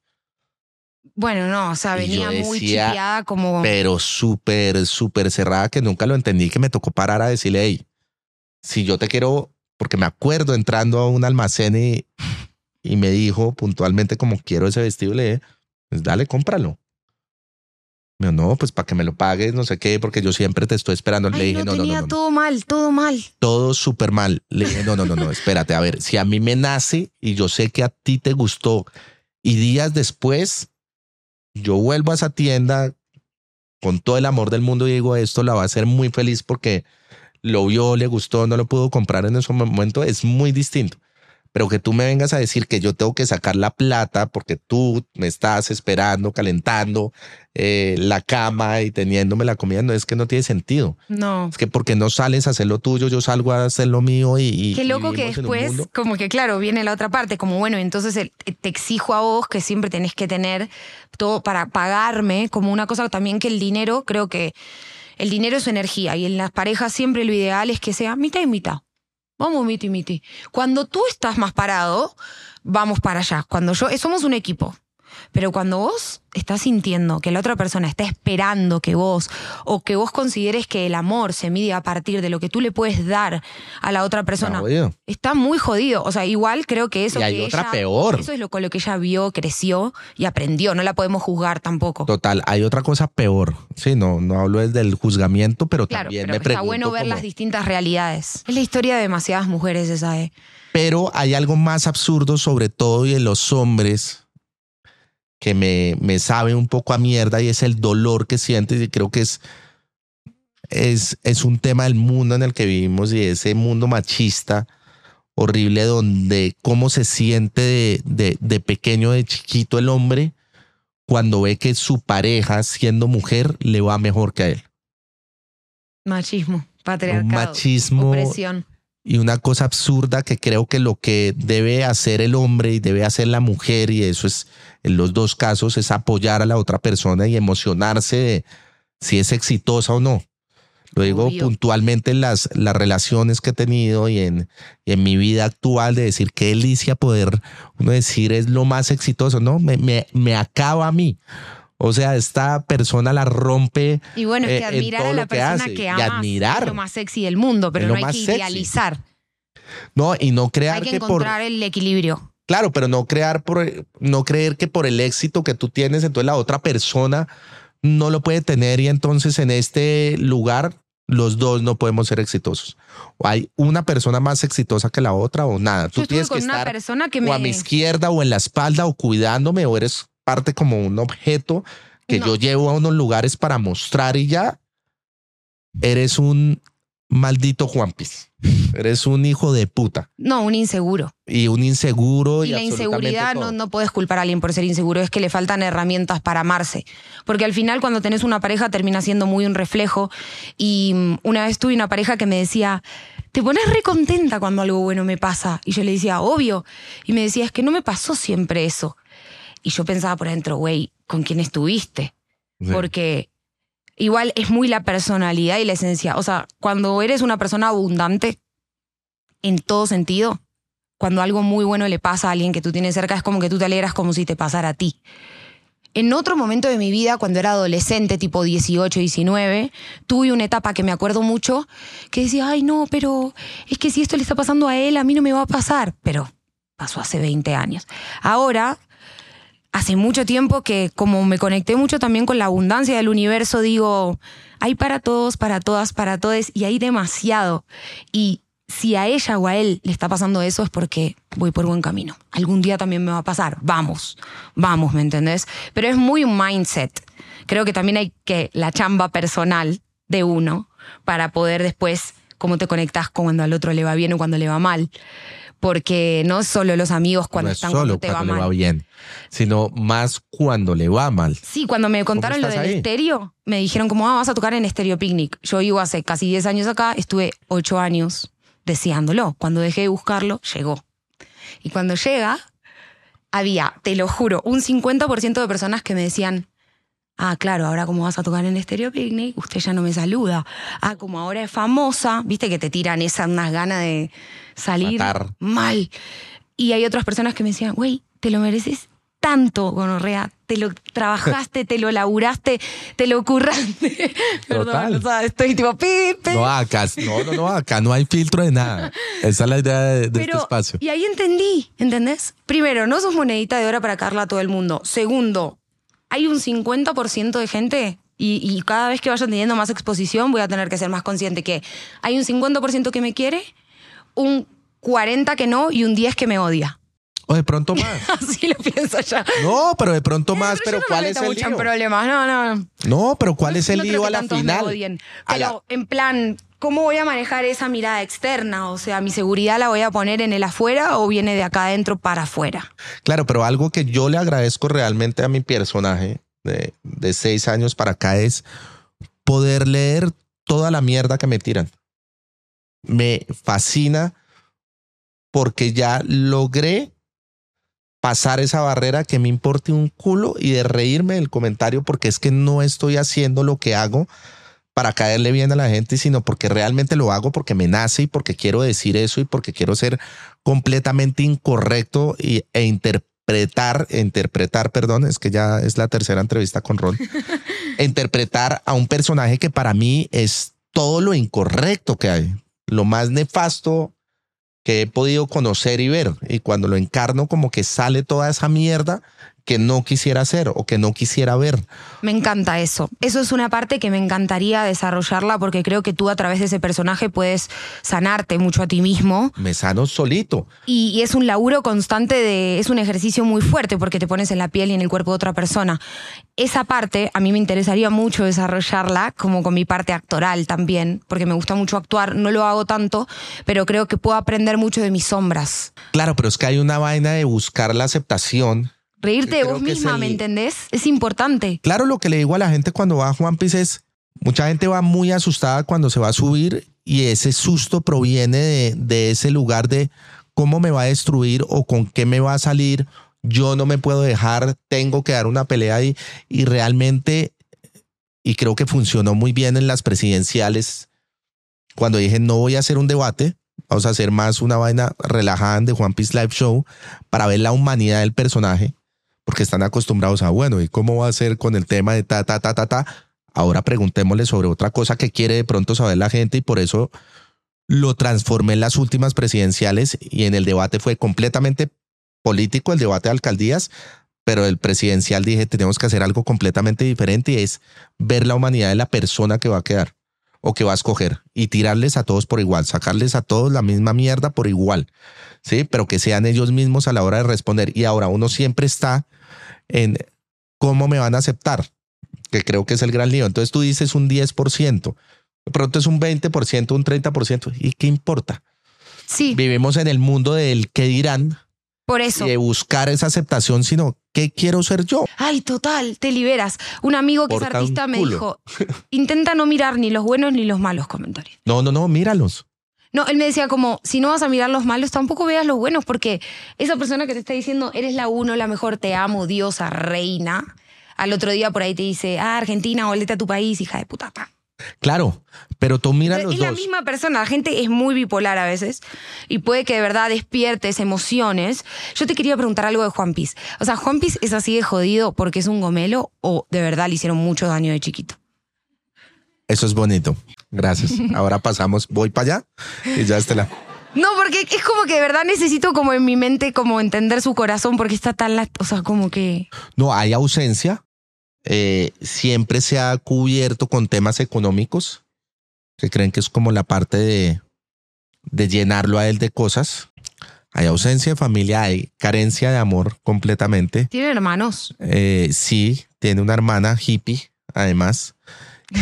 Bueno, no, o sea, venía muy chipeada como. Pero súper, súper cerrada que nunca lo entendí, que me tocó parar a decirle, hey, si yo te quiero, porque me acuerdo entrando a un almacén y, y me dijo puntualmente como quiero ese vestido, le dije, pues dale, cómpralo. Me dijo, no, pues para que me lo pagues, no sé qué, porque yo siempre te estoy esperando. Ay, le dije, no, no, no, tenía no, no, todo mal, todo mal. todo súper mal. Le dije, no, no, no, no, espérate, a ver, si a mí me nace y yo sé que a ti te gustó y días después yo vuelvo a esa tienda con todo el amor del mundo y digo, esto la va a hacer muy feliz porque lo vio, le gustó, no lo pudo comprar en ese momento, es muy distinto. Pero que tú me vengas a decir que yo tengo que sacar la plata porque tú me estás esperando, calentando eh, la cama y teniéndome la comida, no es que no tiene sentido. No. Es que porque no sales a hacer lo tuyo, yo salgo a hacer lo mío y... y Qué loco que después, como que claro, viene la otra parte, como bueno, entonces el- te exijo a vos que siempre tenés que tener todo para pagarme, como una cosa también que el dinero, creo que el dinero es energía y en las parejas siempre lo ideal es que sea mitad y mitad. Vamos miti miti. Cuando tú estás más parado, vamos para allá. Cuando yo, eh, somos un equipo. Pero cuando vos estás sintiendo que la otra persona está esperando que vos, o que vos consideres que el amor se mide a partir de lo que tú le puedes dar a la otra persona, jodido. está muy jodido. O sea, igual creo que eso Y hay que otra ella- peor. Eso es lo con lo que ella vio, creció y aprendió. No la podemos juzgar tampoco. Total, hay otra cosa peor. Sí, no, no hablo desde el juzgamiento, pero Claro, también pero me está pregunto bueno ver las distintas realidades. Es la historia de demasiadas mujeres esa, ¿eh? Pero hay algo más absurdo, sobre todo y en los hombres, que me, me sabe un poco a mierda y es el dolor que sientes y creo que es, es, es un tema del mundo en el que vivimos y ese mundo machista horrible donde cómo se siente de, de, de pequeño, de chiquito el hombre cuando ve que su pareja, siendo mujer, le va mejor que a él. Machismo, patriarcado, Un machismo opresión. Y una cosa absurda que creo que lo que debe hacer el hombre y debe hacer la mujer, y eso es en los dos casos, es apoyar a la otra persona y emocionarse de si es exitosa o no. Lo digo Obvio. puntualmente en las, las relaciones que he tenido y en, y en mi vida actual de decir qué delicia poder uno decir es lo más exitoso, ¿no? Me, me, me acaba a mí. O sea, esta persona la rompe. Y bueno, es eh, que en admirar a la que persona que Y amas admirar. es lo más sexy del mundo, pero no hay que sexy. idealizar. No, y no crear Hay que que por, encontrar el equilibrio. Claro, pero no crear por, no creer que por el éxito que tú tienes, entonces la otra persona no lo puede tener y entonces en este lugar los dos no podemos ser exitosos. O hay una persona más exitosa que la otra o nada. Yo Tú tienes que una estar persona que o me... a mi izquierda o en la espalda o cuidándome o eres parte como un objeto que No. yo llevo a unos lugares para mostrar y ya eres un maldito Juanpis. Eres un hijo de puta No, un inseguro. y un inseguro y, Y la inseguridad no, no puedes culpar a alguien por ser inseguro, es que le faltan herramientas para amarse. Porque al final cuando tenés una pareja termina siendo muy un reflejo. Y mm, una vez tuve una pareja que me decía, te pones re contenta cuando algo bueno me pasa. Y yo le decía, obvio. Y me decía, es que no me pasó siempre eso. Y yo pensaba por dentro, güey, ¿con quién estuviste? Sí. Porque igual es muy la personalidad y la esencia. O sea, cuando eres una persona abundante, en todo sentido, cuando algo muy bueno le pasa a alguien que tú tienes cerca, es como que tú te alegras como si te pasara a ti. En otro momento de mi vida, cuando era adolescente, tipo 18, 19, tuve una etapa que me acuerdo mucho, que decía, ay no, pero es que si esto le está pasando a él, a mí no me va a pasar. Pero pasó hace 20 años. Ahora, hace mucho tiempo que como me conecté mucho también con la abundancia del universo, digo, hay para todos, para todas, para todos, y hay demasiado. Y si a ella o a él le está pasando eso es porque voy por buen camino. Algún día también me va a pasar. Vamos, vamos, ¿me entendés? Pero es muy un mindset. Creo que también hay que la chamba personal de uno para poder después cómo te conectas con cuando al otro le va bien o cuando le va mal. Porque no solo los amigos cuando no es están solo cuando te va mal. le va bien, sino más cuando le va mal. Sí, cuando me contaron lo del ahí? estéreo, me dijeron como, ah, vas a tocar en Estéreo Picnic. Yo vivo hace casi 10 años acá, estuve 8 años deseándolo. Cuando dejé de buscarlo, llegó. Y cuando llega, había, te lo juro, un 50% de personas que me decían, ah, claro, ahora como vas a tocar en Estéreo Picnic, usted ya no me saluda. Ah, como ahora es famosa, viste que te tiran esas unas ganas de salir Matar. mal. Y hay otras personas que me decían, güey, te lo mereces tanto, gonorrea. Te lo trabajaste, te lo laburaste, te lo curraste. Perdón, Total. o sea, estoy tipo, pi, pi. No, acá, no, no, no, acá no hay filtro de nada. Esa es la idea de, de este espacio. y ahí entendí, ¿entendés? Primero, no sos monedita de oro para carla a todo el mundo. Segundo, hay un 50% de gente, y, y cada vez que vaya teniendo más exposición voy a tener que ser más consciente que hay un 50% que me quiere, un 40% que no y un 10% que me odia. O de pronto más. Así lo pienso ya. No, pero de pronto más, yo pero no me ¿cuál es meto el lío? problemas, no, no. No, pero ¿cuál es el No lío a la me final? Pero la- en plan, ¿cómo voy a manejar esa mirada externa? O sea, ¿mi seguridad la voy a poner en el afuera o viene de acá adentro para afuera? Claro, pero algo que yo le agradezco realmente a mi personaje de, de seis años para acá es poder leer toda la mierda que me tiran. Me fascina porque ya logré pasar esa barrera que me importe un culo y de reírme del comentario porque es que no estoy haciendo lo que hago para caerle bien a la gente, sino porque realmente lo hago porque me nace y porque quiero decir eso y porque quiero ser completamente incorrecto y, e interpretar, interpretar, perdón, es que ya es la tercera entrevista con Ron, interpretar a un personaje que para mí es todo lo incorrecto que hay, lo más nefasto que he podido conocer y ver. Y cuando lo encarno, como que sale toda esa mierda que no quisiera hacer o que no quisiera ver. Me encanta eso. Eso es una parte que me encantaría desarrollarla porque creo que tú a través de ese personaje puedes sanarte mucho a ti mismo. Me sano solito. Y, y es un laburo constante de, es un ejercicio muy fuerte porque te pones en la piel y en el cuerpo de otra persona. Esa parte a mí me interesaría mucho desarrollarla como con mi parte actoral también, porque me gusta mucho actuar, no lo hago tanto, pero creo que puedo aprender mucho de mis sombras. Claro, pero es que hay una vaina de buscar la aceptación Reírte de vos misma, el- ¿me entendés? Es importante. Claro, lo que le digo a la gente cuando va a Juan Piz es, mucha gente va muy asustada cuando se va a subir y ese susto proviene de, de ese lugar de cómo me va a destruir o con qué me va a salir. Yo no me puedo dejar, tengo que dar una pelea ahí y realmente, y creo que funcionó muy bien en las presidenciales, cuando dije no voy a hacer un debate, vamos a hacer más una vaina relajada de Juan Piz Live Show para ver la humanidad del personaje porque están acostumbrados a, bueno, ¿y cómo va a ser con el tema de ta, ta, ta, ta, ta? Ahora preguntémosle sobre otra cosa que quiere de pronto saber la gente y por eso lo transformé en las últimas presidenciales y en el debate fue completamente político, el debate de alcaldías, pero el presidencial dije, tenemos que hacer algo completamente diferente y es ver la humanidad de la persona que va a quedar o que va a escoger y tirarles a todos por igual, sacarles a todos la misma mierda por igual, ¿sí? Pero que sean ellos mismos a la hora de responder. Y ahora uno siempre está en cómo me van a aceptar, que creo que es el gran lío. Entonces tú dices un 10%, de pronto es un 20%, un 30%, ¿y qué importa? Sí, Vivimos en el mundo del qué dirán por eso. y de buscar esa aceptación, sino qué quiero ser yo. Ay, total, te liberas. Un amigo que es Porta artista me dijo, intenta no mirar ni los buenos ni los malos comentarios. No, no, no, míralos. No, él me decía como, si no vas a mirar los malos, tampoco veas los buenos, porque esa persona que te está diciendo, eres la uno, la mejor, te amo, diosa, reina, al otro día por ahí te dice, ah, Argentina, volvete a tu país, hija de puta. pa. Claro, pero tú mira es los la dos. misma persona, la gente es muy bipolar a veces y puede que de verdad despiertes emociones. Yo te quería preguntar algo de Juan Piz. O sea, ¿Juan Piz es así de jodido porque es un gomelo o de verdad le hicieron mucho daño de chiquito? Eso es bonito. Gracias. Ahora pasamos, voy para allá y ya está la. No, porque es como que de verdad necesito como en mi mente como entender su corazón porque está tan, o sea, como que No, hay ausencia. Eh, siempre se ha cubierto con temas económicos, que creen que es como la parte de, de llenarlo a él de cosas. Hay ausencia de familia, hay carencia de amor completamente. tiene hermanos. Eh, sí, tiene una hermana hippie, además.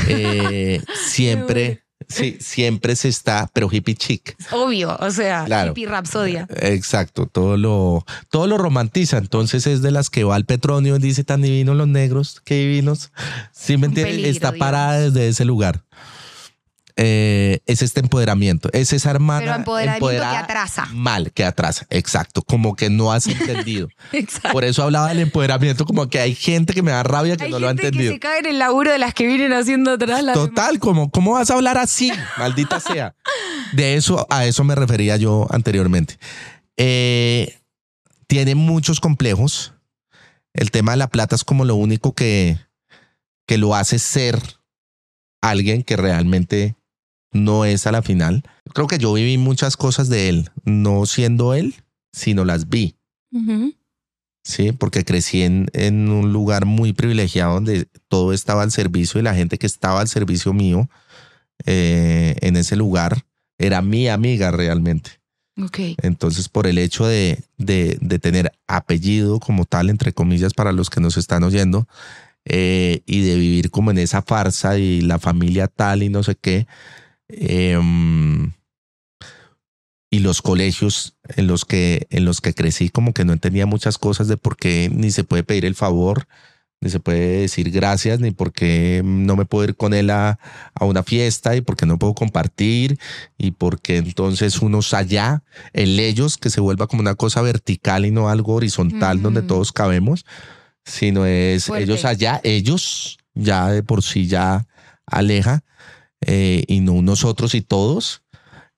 Eh, siempre, sí, siempre se está, pero hippie chic. Obvio, o sea, Claro. hippie rapsodia. Exacto, todo lo, todo lo romantiza. Entonces es de las que va al Petronio y dice tan divinos los negros, qué divinos. Sí, me entiendes. Está parada desde ese lugar. Eh, es este empoderamiento, es esa hermana Pero empoderamiento que atrasa. Mal, que atrasa, exacto, como que no has entendido. Exacto. Por eso hablaba del empoderamiento, como que hay gente que me da rabia que Hay no lo ha gente que entendido. se cae en el laburo de las que vienen haciendo atrás. las Total, como, ¿cómo vas a hablar así? Maldita sea. De eso, a eso me refería yo anteriormente. Eh, tiene muchos complejos. El tema de la plata es como lo único que, que lo hace ser alguien que realmente no es a la final. Creo que yo viví muchas cosas de él, no siendo él, sino las vi. Sí, porque crecí en, en un lugar muy privilegiado donde todo estaba al servicio y la gente que estaba al servicio mío eh, en ese lugar era mi amiga realmente. Ok. Entonces, por el hecho de, de, de tener apellido como tal, entre comillas, para los que nos están oyendo, eh, y de vivir como en esa farsa y la familia tal y no sé qué, Em, y los colegios en los que en los que crecí como que no entendía muchas cosas de por qué ni se puede pedir el favor ni se puede decir gracias, ni por qué no me puedo ir con él a, una fiesta y por qué no puedo compartir y porque entonces unos allá, el ellos, que se vuelva como una cosa vertical y no algo horizontal donde todos cabemos, sino es ellos allá, ellos ya de por sí ya aleja eh, y no nosotros y todos.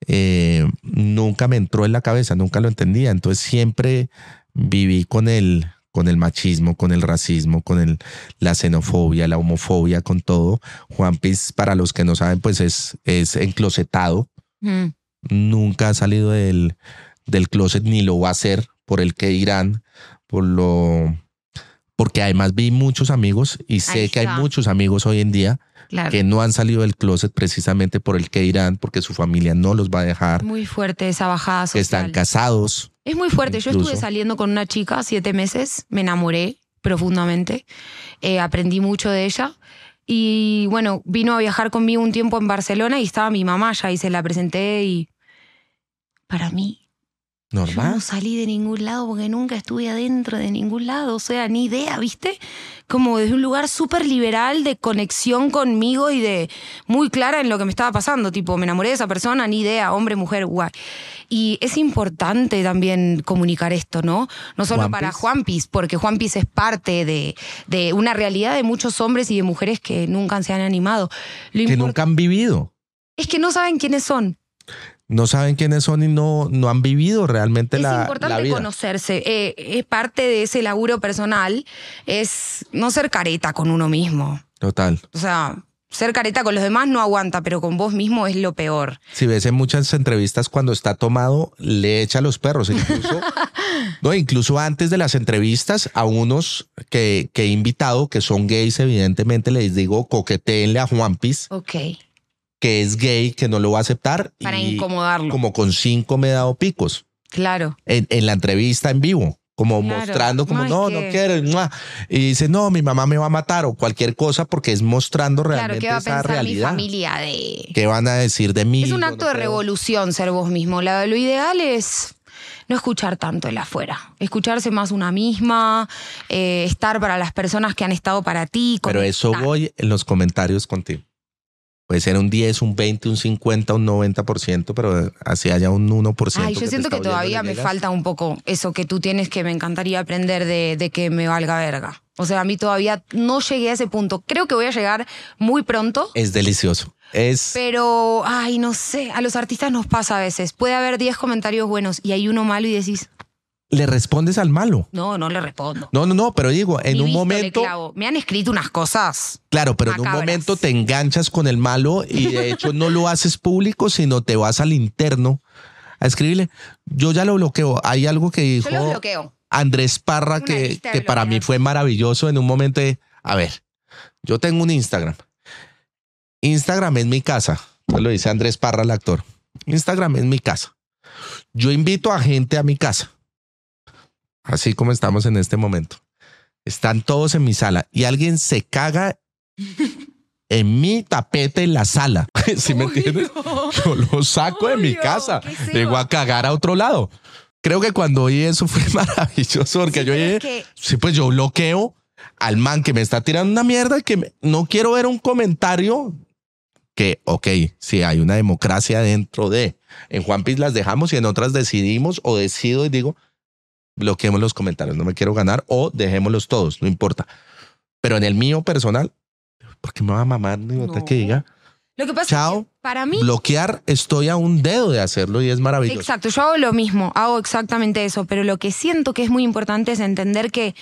Eh, nunca me entró en la cabeza, nunca lo entendía. Entonces siempre viví con el, con el machismo, con el racismo, con el, la xenofobia, la homofobia, con todo. Juan Piz, para los que no saben, pues es, es enclosetado. Mm. Nunca ha salido del, del closet ni lo va a hacer por el que irán, por lo porque además vi muchos amigos y sé que hay muchos amigos hoy en día que no han salido del closet precisamente por el que irán, porque su familia no los va a dejar. Muy fuerte esa bajada social. Que están casados. Es muy fuerte. Yo estuve saliendo con una chica siete meses, me enamoré profundamente, eh, aprendí mucho de ella. Y bueno, vino a viajar conmigo un tiempo en Barcelona y estaba mi mamá ya y se la presenté y para mí Yo no salí de ningún lado porque nunca estuve adentro de ningún lado, o sea, ni idea, ¿viste? Como desde un lugar súper liberal de conexión conmigo y de muy clara en lo que me estaba pasando, tipo, me enamoré de esa persona, ni idea, hombre, mujer, guay. Y es importante también comunicar esto, ¿no? No solo para Juan Pis, porque Juan Pis es parte de, de, una realidad de muchos hombres y de mujeres que nunca se han animado. que nunca han vivido. Es que no saben quiénes son no saben quiénes son y no, no han vivido realmente la, Es importante conocerse. Eh, es parte de ese laburo personal, es no ser careta con uno mismo. Total. O sea, ser careta con los demás no aguanta, pero con vos mismo es lo peor. Si ves en muchas entrevistas cuando está tomado, le echa a los perros. Incluso, no, incluso antes de las entrevistas, a unos que, que he invitado, que son gays, evidentemente les digo, coqueteenle a Juanpis. Ok que es gay, que no lo va a aceptar. Para incomodarlo. Como con cinco me he dado picos. Claro. En, la entrevista en vivo como mostrando como no, no quiero. Y dice, no, mi mamá me va a matar o cualquier cosa porque es mostrando realmente claro, ¿qué va a pensar Mi familia de... ¿Qué van a decir de mí? Es un acto de revolución ser vos mismo. Lo, lo, ideal es no escuchar tanto el afuera, escucharse más una misma, eh, estar para las personas que han estado para ti. Pero eso voy en los comentarios contigo. Puede ser un 10, un 20, un 50, un 90%, pero así haya un 1%. Ay, yo siento que todavía me falta un poco eso que tú tienes que me encantaría aprender de, de, que me valga verga. O sea, a mí todavía no llegué a ese punto. Creo que voy a llegar muy pronto. Es delicioso. Es... Pero, ay, no sé, a los artistas nos pasa a veces. Puede haber 10 comentarios buenos y hay uno malo y decís, le respondes al malo. No, no le respondo. No, no, no, pero digo, en un momento. Me han escrito unas cosas. Claro, pero en un momento te enganchas con el malo y de hecho no lo haces público, sino te vas al interno a escribirle. Yo ya lo bloqueo. Hay algo que dijo Andrés Parra que, que para mí fue maravilloso en un momento de, a ver, yo tengo un Instagram. Instagram es mi casa. Lo dice Andrés Parra, el actor. Instagram es mi casa. Yo invito a gente a mi casa así como estamos en este momento. Están todos en mi sala y alguien se caga en mi tapete en la sala. ¿Sí me entiendes? Yo lo saco de mi casa. Llego a cagar a otro lado. Creo que cuando oí eso fue maravilloso porque yo dije, sí, pues yo bloqueo al man que me está tirando una mierda que no quiero ver un comentario que, ok, si hay una democracia dentro de, en Juan Piz las dejamos y en otras decidimos o decido y digo, bloqueemos los comentarios, no me quiero ganar o dejémoslos todos, no importa. Pero en el mío personal, ¿por qué me va a mamar no. que diga? Lo que pasa Chao, es que para mí. Bloquear, estoy a un dedo de hacerlo y es maravilloso. Exacto, yo hago lo mismo, hago exactamente eso, pero lo que siento que es muy importante es entender que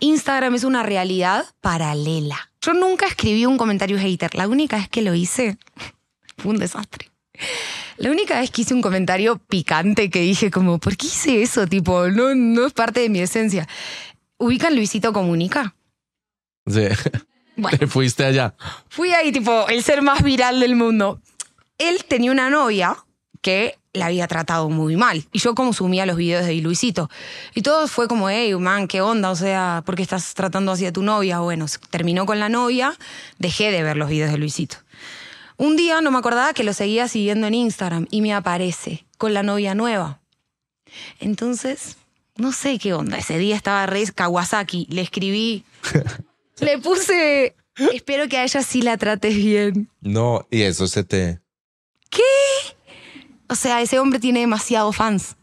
Instagram es una realidad paralela. Yo nunca escribí un comentario hater, la única vez que lo hice fue un desastre. La única vez que hice un comentario picante que dije como, ¿por qué hice eso? Tipo, no, no es parte de mi esencia. ¿Ubican Luisito Comunica? Sí. Bueno, fuiste allá. Fui ahí, tipo, el ser más viral del mundo. Él tenía una novia que la había tratado muy mal. Y yo como sumía los videos de Luisito. Y todo fue como, hey, man, ¿qué onda? O sea, ¿por qué estás tratando así a tu novia? Bueno, terminó con la novia, dejé de ver los videos de Luisito. Un día no me acordaba que lo seguía siguiendo en Instagram y me aparece con la novia nueva. Entonces, no sé qué onda. Ese día estaba re Kawasaki. Le escribí. le puse. Espero que a ella sí la trates bien. No, y eso se te... O sea, ese hombre tiene demasiados fans.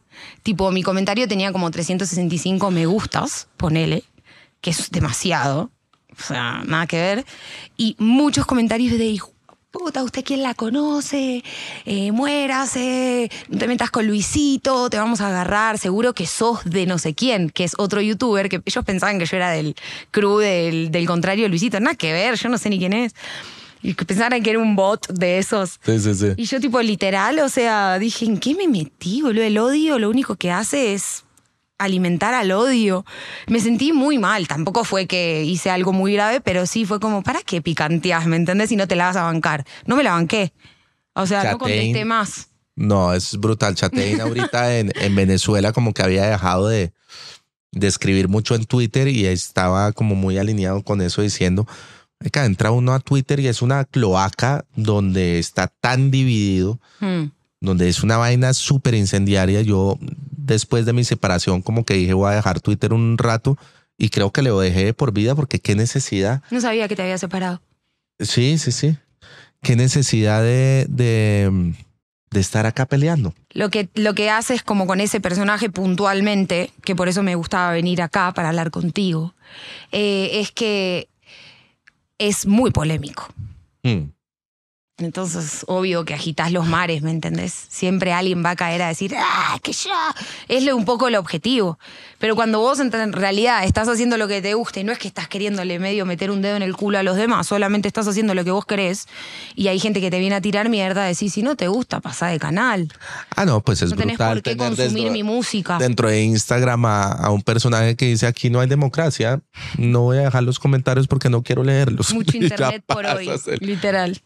Tipo, mi comentario tenía como 365 me gustas, ponele, que es demasiado. O sea, nada que ver. Y muchos comentarios de. Puta, ¿usted quién la conoce? Eh, muérase, no te metas con Luisito, te vamos a agarrar, seguro que sos de no sé quién, que es otro youtuber, que ellos pensaban que yo era del crew del, del contrario de Luisito. Nada que ver, yo no sé ni quién es. Y que pensaran que era un bot de esos. Sí, sí, sí. Y yo tipo literal, o sea, dije, ¿en qué me metí, boludo? El odio lo único que hace es alimentar al odio. Me sentí muy mal, tampoco fue que hice algo muy grave, pero sí fue como, ¿para qué picanteas, me entendés? Y no te la vas a bancar. No me la banqué. O sea, no contesté más. No, es brutal. Chatein ahorita en, en Venezuela como que había dejado de, de escribir mucho en Twitter y estaba como muy alineado con eso diciendo, "Marica, entra uno a Twitter y es una cloaca donde está tan dividido, Hmm. Donde es una vaina súper incendiaria. Yo después de mi separación como que dije voy a dejar Twitter un rato y creo que lo dejé de por vida porque qué necesidad. No sabía que te había separado. Sí, sí, sí. Qué necesidad de, de, de estar acá peleando. Lo que, lo que haces como con ese personaje puntualmente, que por eso me gustaba venir acá para hablar contigo, eh, es que es muy polémico. Mm. Entonces, obvio que agitas los mares, ¿me entendés? Siempre alguien va a caer a decir, ¡ah, que yo! Es lo- un poco el objetivo. Pero cuando vos en realidad estás haciendo lo que te gusta y no es que estás queriéndole medio meter un dedo en el culo a los demás, solamente estás haciendo lo que vos querés y hay gente que te viene a tirar mierda, decís, si no te gusta, pasá de canal. Ah, no, pues es No tenés brutal por qué tener consumir dentro- mi música. Dentro de Instagram a, a un personaje que dice aquí no hay democracia, no voy a dejar los comentarios porque no quiero leerlos. Mucho ya internet por hoy, literal.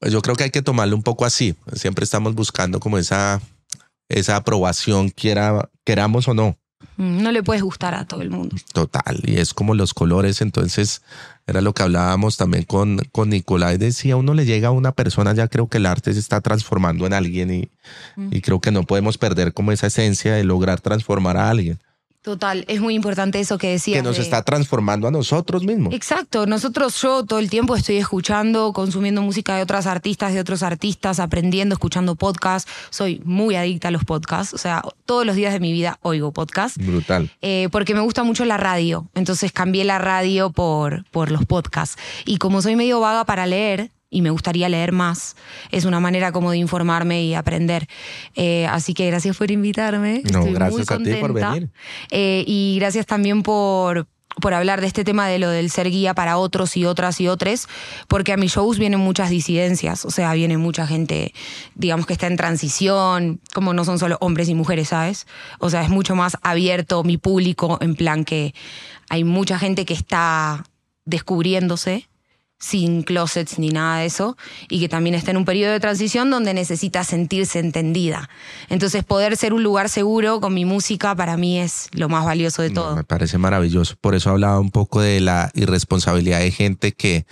Pues yo creo que hay que tomarlo un poco así. Siempre estamos buscando como esa, esa aprobación, quiera, queramos o no. Mm, No le puedes gustar a todo el mundo. Total, y es como los colores, entonces era lo que hablábamos también con, con Nicolás, decía, uno le llega a una persona, ya creo que el arte se está transformando en alguien y, y creo que no podemos perder como esa esencia de lograr transformar a alguien, Total, es muy importante eso que decías. que nos de- está transformando a nosotros mismos. Exacto, nosotros yo todo el tiempo estoy escuchando, consumiendo música de otras artistas, de otros artistas, aprendiendo, escuchando podcasts. Soy muy adicta a los podcasts, o sea, todos los días de mi vida oigo podcasts. Brutal. eh, porque me gusta mucho la radio, entonces cambié la radio por, por los podcasts. Y como soy medio vaga para leer, y me gustaría leer más, es una manera como de informarme y aprender. Eh, así que gracias por invitarme. No, Estoy gracias muy a ti por venir. Eh, y gracias también por, por hablar de este tema de lo del ser guía para otros y otras y otros, porque a mis shows vienen muchas disidencias, o sea, viene mucha gente, digamos que está en transición, como no son solo hombres y mujeres, ¿sabes? O sea, es mucho más abierto mi público, en plan que hay mucha gente que está descubriéndose sin closets ni nada de eso, y que también está en un periodo de transición donde necesita sentirse entendida. Entonces, poder ser un lugar seguro con mi música para mí es lo más valioso de No, todo. me parece maravilloso. Por eso hablaba un poco de la irresponsabilidad de gente que,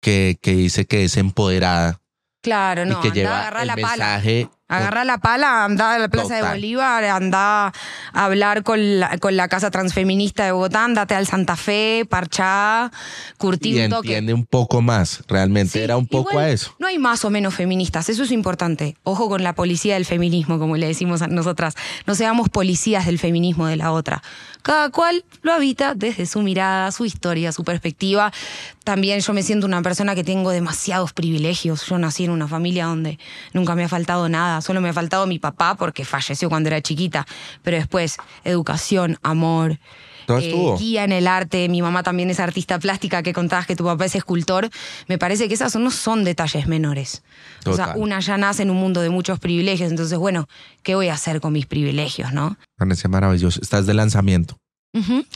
que, que dice que es empoderada Claro, no, y que lleva el la pala. Agarra la pala, anda a la Plaza de. Bolívar, anda a hablar con la, con la Casa Transfeminista de Bogotá, andate al Santa Fe, parchá, curtí y un toque. entiende un poco más. Realmente Sí, era un poco igual a eso. No hay más o menos feministas, eso es importante. Ojo con la policía del feminismo, como le decimos a nosotras. No seamos policías del feminismo de la otra. Cada cual lo habita desde su mirada, su historia, su perspectiva. También yo me siento una persona que tengo demasiados privilegios. Yo nací en una familia donde nunca me ha faltado nada. Solo me ha faltado mi papá porque falleció cuando era chiquita. Pero después, educación, amor, eh, guía en el arte, mi mamá también es artista plástica, que contabas que tu papá es escultor, me parece que esas no son detalles menores. O sea, una ya nace en un mundo de muchos privilegios, entonces, bueno, ¿qué voy a hacer con mis privilegios, no? Parece maravilloso. Estás de lanzamiento.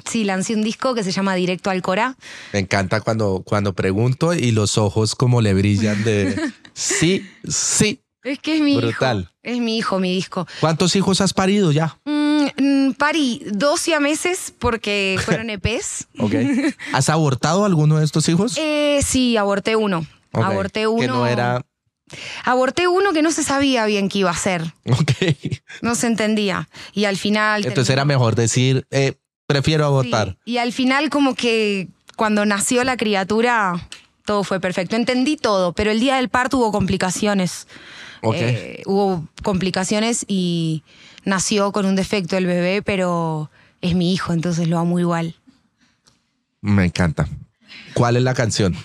Sí, lancé un disco que se llama Directo al Cora. Me encanta cuando, cuando pregunto y los ojos como le brillan de sí, sí. Es que es mi Brutal. hijo. Es mi hijo, mi disco. ¿Cuántos hijos has parido ya? Mm, mm, parí 12 a meses porque fueron EPs. Ok. ¿Has abortado alguno de estos hijos? Eh, sí, aborté uno. Aborté uno. Que no era. Aborté uno que no se sabía bien qué iba a ser. Ok. No se entendía. Y al final. Entonces era mejor decir, eh, prefiero abortar. Sí, Y al final, como que cuando nació la criatura, todo fue perfecto. Entendí todo, pero el día del parto hubo complicaciones. Eh, hubo complicaciones y nació con un defecto el bebé, pero es mi hijo, entonces lo amo igual. Me encanta. ¿Cuál es la canción?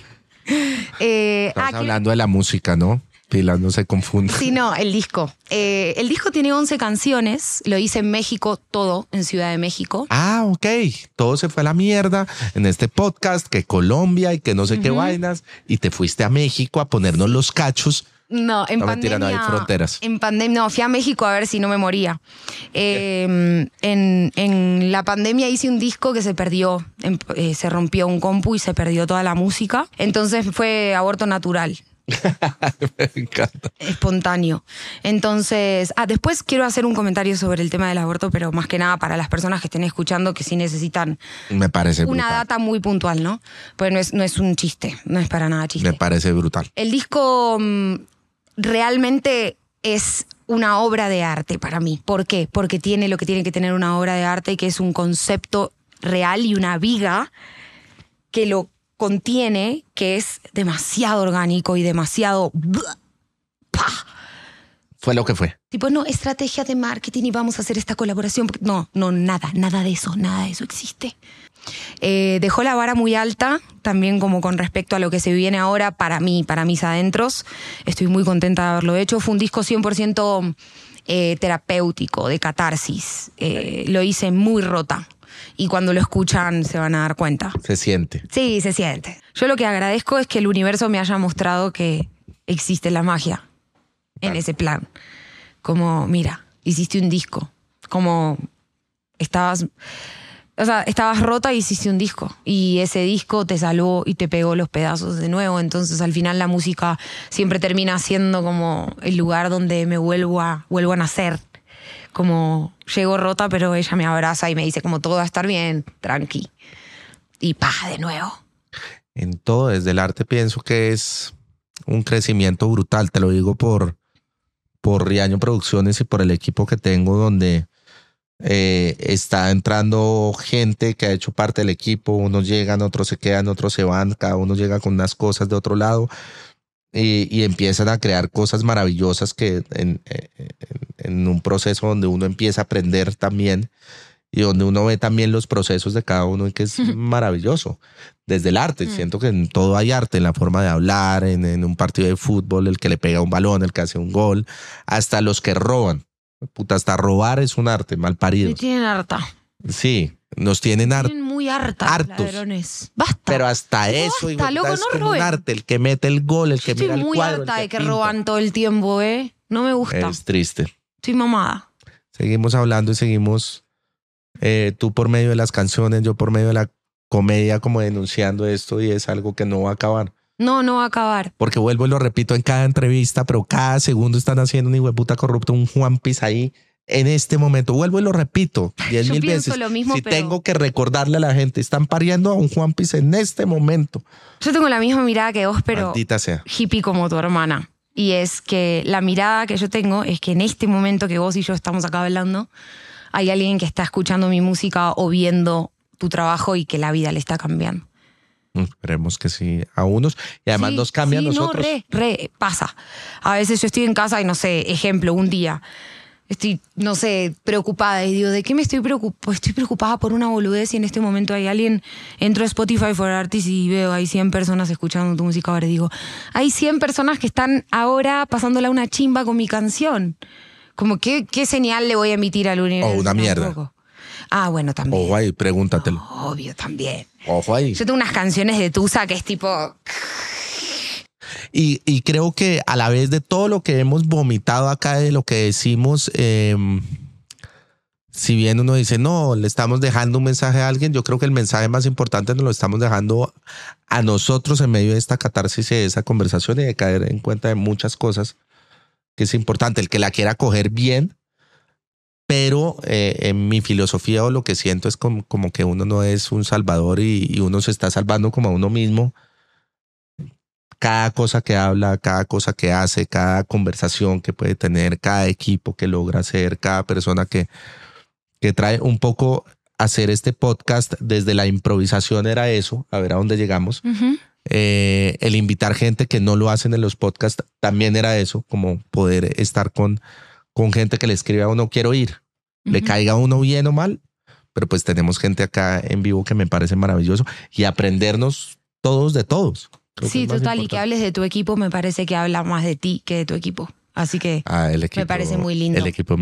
Eh, Estamos ah, hablando de la música, ¿no? Pilar no se confunda. Sí, no, el disco. Eh, el disco tiene 11 canciones, lo hice en México, todo en Ciudad de México. Ah, ok. Todo se fue a la mierda en este podcast, que Colombia y que no sé qué vainas, y te fuiste a México a ponernos los cachos. No, en No, pandemia. mentira, no hay fronteras. En pandemia, no, fui a México a ver si no me moría. Eh, en, en la pandemia hice un disco que se perdió, en- eh, se rompió un compu y se perdió toda la música. Entonces fue aborto natural, Me encanta. espontáneo. Entonces, ah, después quiero hacer un comentario sobre el tema del aborto, pero más que nada para las personas que estén escuchando que sí necesitan Me parece una brutal. data muy puntual, ¿no? Pues no es, no es un chiste, no es para nada chiste. Me parece brutal. El disco mm, realmente es una obra de arte para mí. ¿Por qué? Porque tiene lo que tiene que tener una obra de arte, que es un concepto real y una viga que lo contiene, que es demasiado orgánico y demasiado... Fue lo que fue. Tipo, no, estrategia de marketing y vamos a hacer esta colaboración. No, no, nada, nada de eso, nada de eso existe. Eh, dejó la vara muy alta, también como con respecto a lo que se viene ahora para mí, para mis adentros. Estoy muy contenta de haberlo hecho. Fue un disco 100% eh, terapéutico, de catarsis. Eh, lo hice muy rota. Y cuando lo escuchan se van a dar cuenta. Se siente. Sí, se siente. Yo lo que agradezco es que el universo me haya mostrado que existe la magia en ese plan. Como, mira, hiciste un disco. Como estabas. O sea, estabas rota y hiciste un disco. Y ese disco te salvó y te pegó los pedazos de nuevo. Entonces, al final, la música siempre termina siendo como el lugar donde me vuelvo a, vuelvo a nacer. Como llego rota, pero ella me abraza y me dice, como todo va a estar bien, tranqui. Y pa, de nuevo. En todo, desde el arte pienso que es un crecimiento brutal. Te lo digo por, por Riaño Producciones y por el equipo que tengo donde eh, está entrando gente que ha hecho parte del equipo. Unos llegan, otros se quedan, otros se van. Cada uno llega con unas cosas de otro lado. Y, y empiezan a crear cosas maravillosas que en, en- en un proceso donde uno empieza a aprender también y donde uno ve también los procesos de cada uno y que es maravilloso. Desde el arte, siento que en todo hay arte, en la forma de hablar, en, en un partido de fútbol, el que le pega un balón, el que hace un gol, hasta los que roban. Puta, hasta robar es un arte, mal parido. tienen harta. Sí, nos tienen. Tienen muy harta. hartos. Ladrones. Basta. Pero hasta No, eso, basta, hijo loco, es no como un roben. arte, el que mete el gol, el que Estoy mira el muy cuadro, el harta de que pinta. roban todo el tiempo, ¿eh? No me gusta. Es triste. Estoy mamada. Seguimos hablando y seguimos eh, tú por medio de las canciones, yo por medio de la comedia, como denunciando esto y es algo que no va a acabar. No, no va a acabar. Porque vuelvo y lo repito en cada entrevista, pero cada segundo están haciendo un hijo de puta corrupto, un Juan Piz ahí. En este momento, vuelvo y lo repito diez Yo mil veces. lo mismo, si pero- tengo que recordarle a la gente, están pariendo a un Juan Piz en este momento. Yo tengo la misma mirada que vos, pero Maldita sea. hippie como tu hermana. Y es que la mirada que yo tengo es que en este momento que vos y yo estamos acá hablando, hay alguien que está escuchando mi música o viendo tu trabajo y que la vida le está cambiando. Mm, Esperemos que sí a unos y además Sí, nos cambia a sí, nosotros. No, re, re, pasa. A veces yo estoy en casa y no sé, ejemplo, un día estoy, no sé, preocupada y digo, ¿de qué me estoy preocupada? Estoy preocupada por una boludez y en este momento hay alguien, entro a Spotify for Artists y veo, hay 100 personas escuchando tu música ahora y digo, hay 100 personas que están ahora pasándola una chimba con mi canción. Como, ¿qué, qué señal le voy a emitir al universo? O una mierda. Ah, bueno, también. Ojo ahí, pregúntatelo. Obvio, también. Ojo ahí. Yo tengo unas canciones de Tusa que es tipo, Y, creo que a la vez de todo lo que hemos vomitado acá, de lo que decimos, eh, si bien uno dice, no, le estamos dejando un mensaje a alguien, yo creo que el mensaje más importante nos lo estamos dejando a nosotros en medio de esta catarsis y de esa conversación y de caer en cuenta de muchas cosas que es importante. El que la quiera coger bien, pero eh, en mi filosofía o lo que siento es como, como que uno no es un salvador y, y uno se está salvando como a uno mismo cada cosa que habla, cada cosa que hace, cada conversación que puede tener, cada equipo que logra hacer, cada persona que, que trae un poco hacer este podcast desde la improvisación era eso, a ver a dónde llegamos. Eh, el invitar gente que no lo hacen en los podcasts también era eso, como poder estar con, con gente que le escribe a uno, quiero ir, le caiga a uno bien o mal, pero pues tenemos gente acá en vivo que me parece maravilloso y aprendernos todos de todos. Sí, total, y que hables de tu equipo me parece que habla más de ti que de tu equipo. Así que ah, me parece muy lindo. El equipo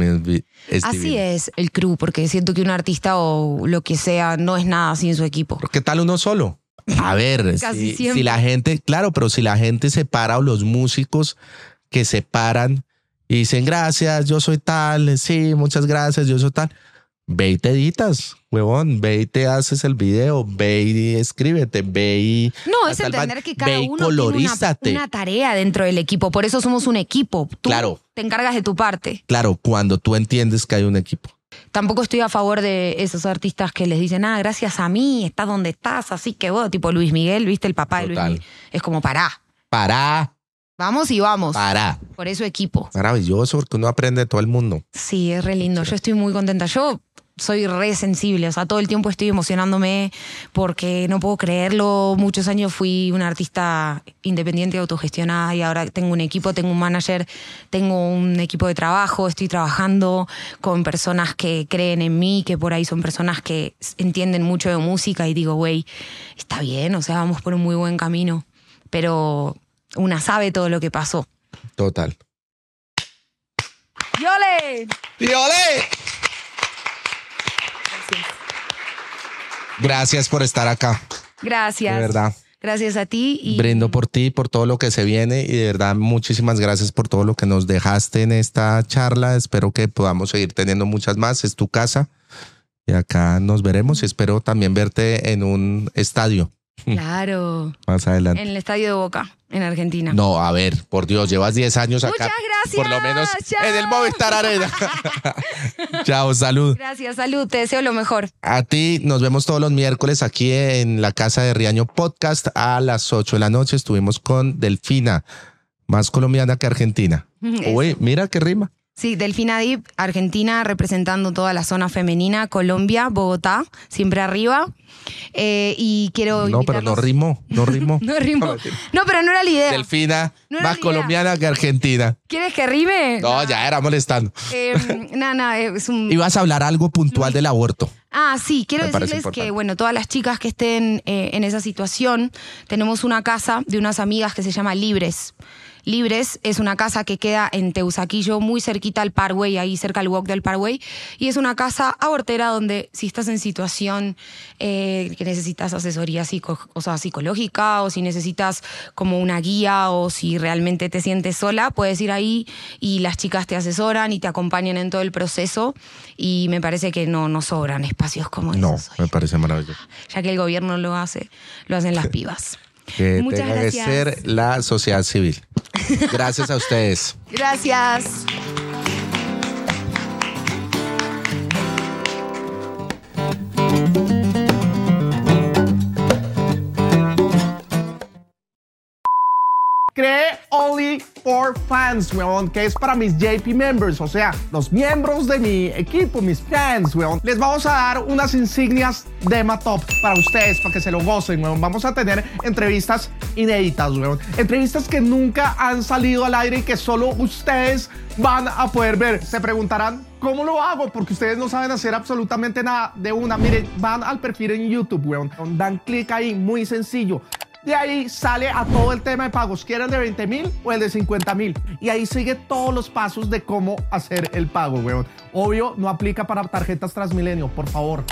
es Así es el crew, porque siento que un artista o lo que sea no es nada sin su equipo. ¿Qué tal uno solo? A ver, si, la gente, claro, pero si la gente se para o los músicos que se paran y dicen gracias, yo soy tal, sí, muchas gracias, yo soy tal. Ve y te editas, huevón, ve y te haces el video, ve y escríbete, ve y... No, es entender que cada uno tiene una, tarea dentro del equipo, por eso somos un equipo. Tú claro. te encargas de tu parte. Claro, cuando tú entiendes que hay un equipo. Tampoco estoy a favor de esos artistas que les dicen, ah, gracias a mí, estás donde estás, así que vos, tipo Luis Miguel, viste el papá de Luis Miguel. Es como, pará. Pará. Vamos y vamos. Pará. Por eso equipo. Maravilloso, porque uno aprende de todo el mundo. Sí, es re lindo. Yo estoy muy contenta. Yo soy re sensible, o sea, todo el tiempo estoy emocionándome porque no puedo creerlo. Muchos años fui una artista independiente, autogestionada y ahora tengo un equipo, tengo un manager, tengo un equipo de trabajo, estoy trabajando con personas que creen en mí, que por ahí son personas que entienden mucho de música y digo, güey, está bien, o sea, vamos por un muy buen camino, pero una sabe todo lo que pasó. Total. ¡Yole! ¡Yole! Gracias por estar acá. Gracias. De verdad. Gracias a ti. Y... Brindo por ti, por todo lo que se viene y de verdad muchísimas gracias por todo lo que nos dejaste en esta charla. Espero que podamos seguir teniendo muchas más. Es tu casa y acá nos veremos y espero también verte en un estadio. Claro. Más adelante. En el estadio de Boca, en Argentina. No, a ver, por Dios, llevas 10 años acá. Muchas gracias. Por lo menos en el Movistar Arena. Chao, salud. Gracias, salud. Te deseo lo mejor. A ti, nos vemos todos los miércoles aquí en la casa de Riaño Podcast a las 8 de la noche. Estuvimos con Delfina, más colombiana que argentina. Uy, mira qué rima. Sí, Delfina Dip, Argentina, representando toda la zona femenina, Colombia, Bogotá, siempre arriba. Eh, y quiero. No, pero no rimó, no rimó. no rimó. No, pero no era la idea. Delfina, más colombiana que argentina. ¿Quieres que rime? No, ya era molestando. Eh, no, no, es un. Ibas a hablar algo puntual del aborto. Ah, sí, quiero decirles que, bueno, todas las chicas que estén eh, en esa situación, tenemos una casa de unas amigas que se llama Libres. Libres es una casa que queda en Teusaquillo, muy cerquita al Parkway, ahí cerca al walk del Parkway. Y es una casa abortera donde si estás en situación eh, que necesitas asesoría o sea, psicológica o si necesitas como una guía o si realmente te sientes sola, puedes ir ahí y las chicas te asesoran y te acompañan en todo el proceso. Y me parece que no, no sobran espacios como no, esos. No, me parece maravilloso. Ya que el gobierno lo hace, lo hacen las pibas. Que Muchas tenga gracias. que ser la sociedad civil. Gracias a ustedes. Gracias. Creé Only for Fans, weón, que es para mis JP members, o sea, los miembros de mi equipo, mis fans, weón. Les vamos a dar unas insignias de Matop para ustedes, para que se lo gocen, weón. Vamos a tener entrevistas inéditas, weón. Entrevistas que nunca han salido al aire y que solo ustedes van a poder ver. Se preguntarán, ¿cómo lo hago? Porque ustedes no saben hacer absolutamente nada de una. Miren, van al perfil en YouTube, weón. Dan clic ahí, muy sencillo. De ahí sale a todo el tema de pagos. ¿Quieren de 20 mil o el de 50 mil? Y ahí sigue todos los pasos de cómo hacer el pago, weón. Obvio, no aplica para tarjetas Transmilenio, por favor.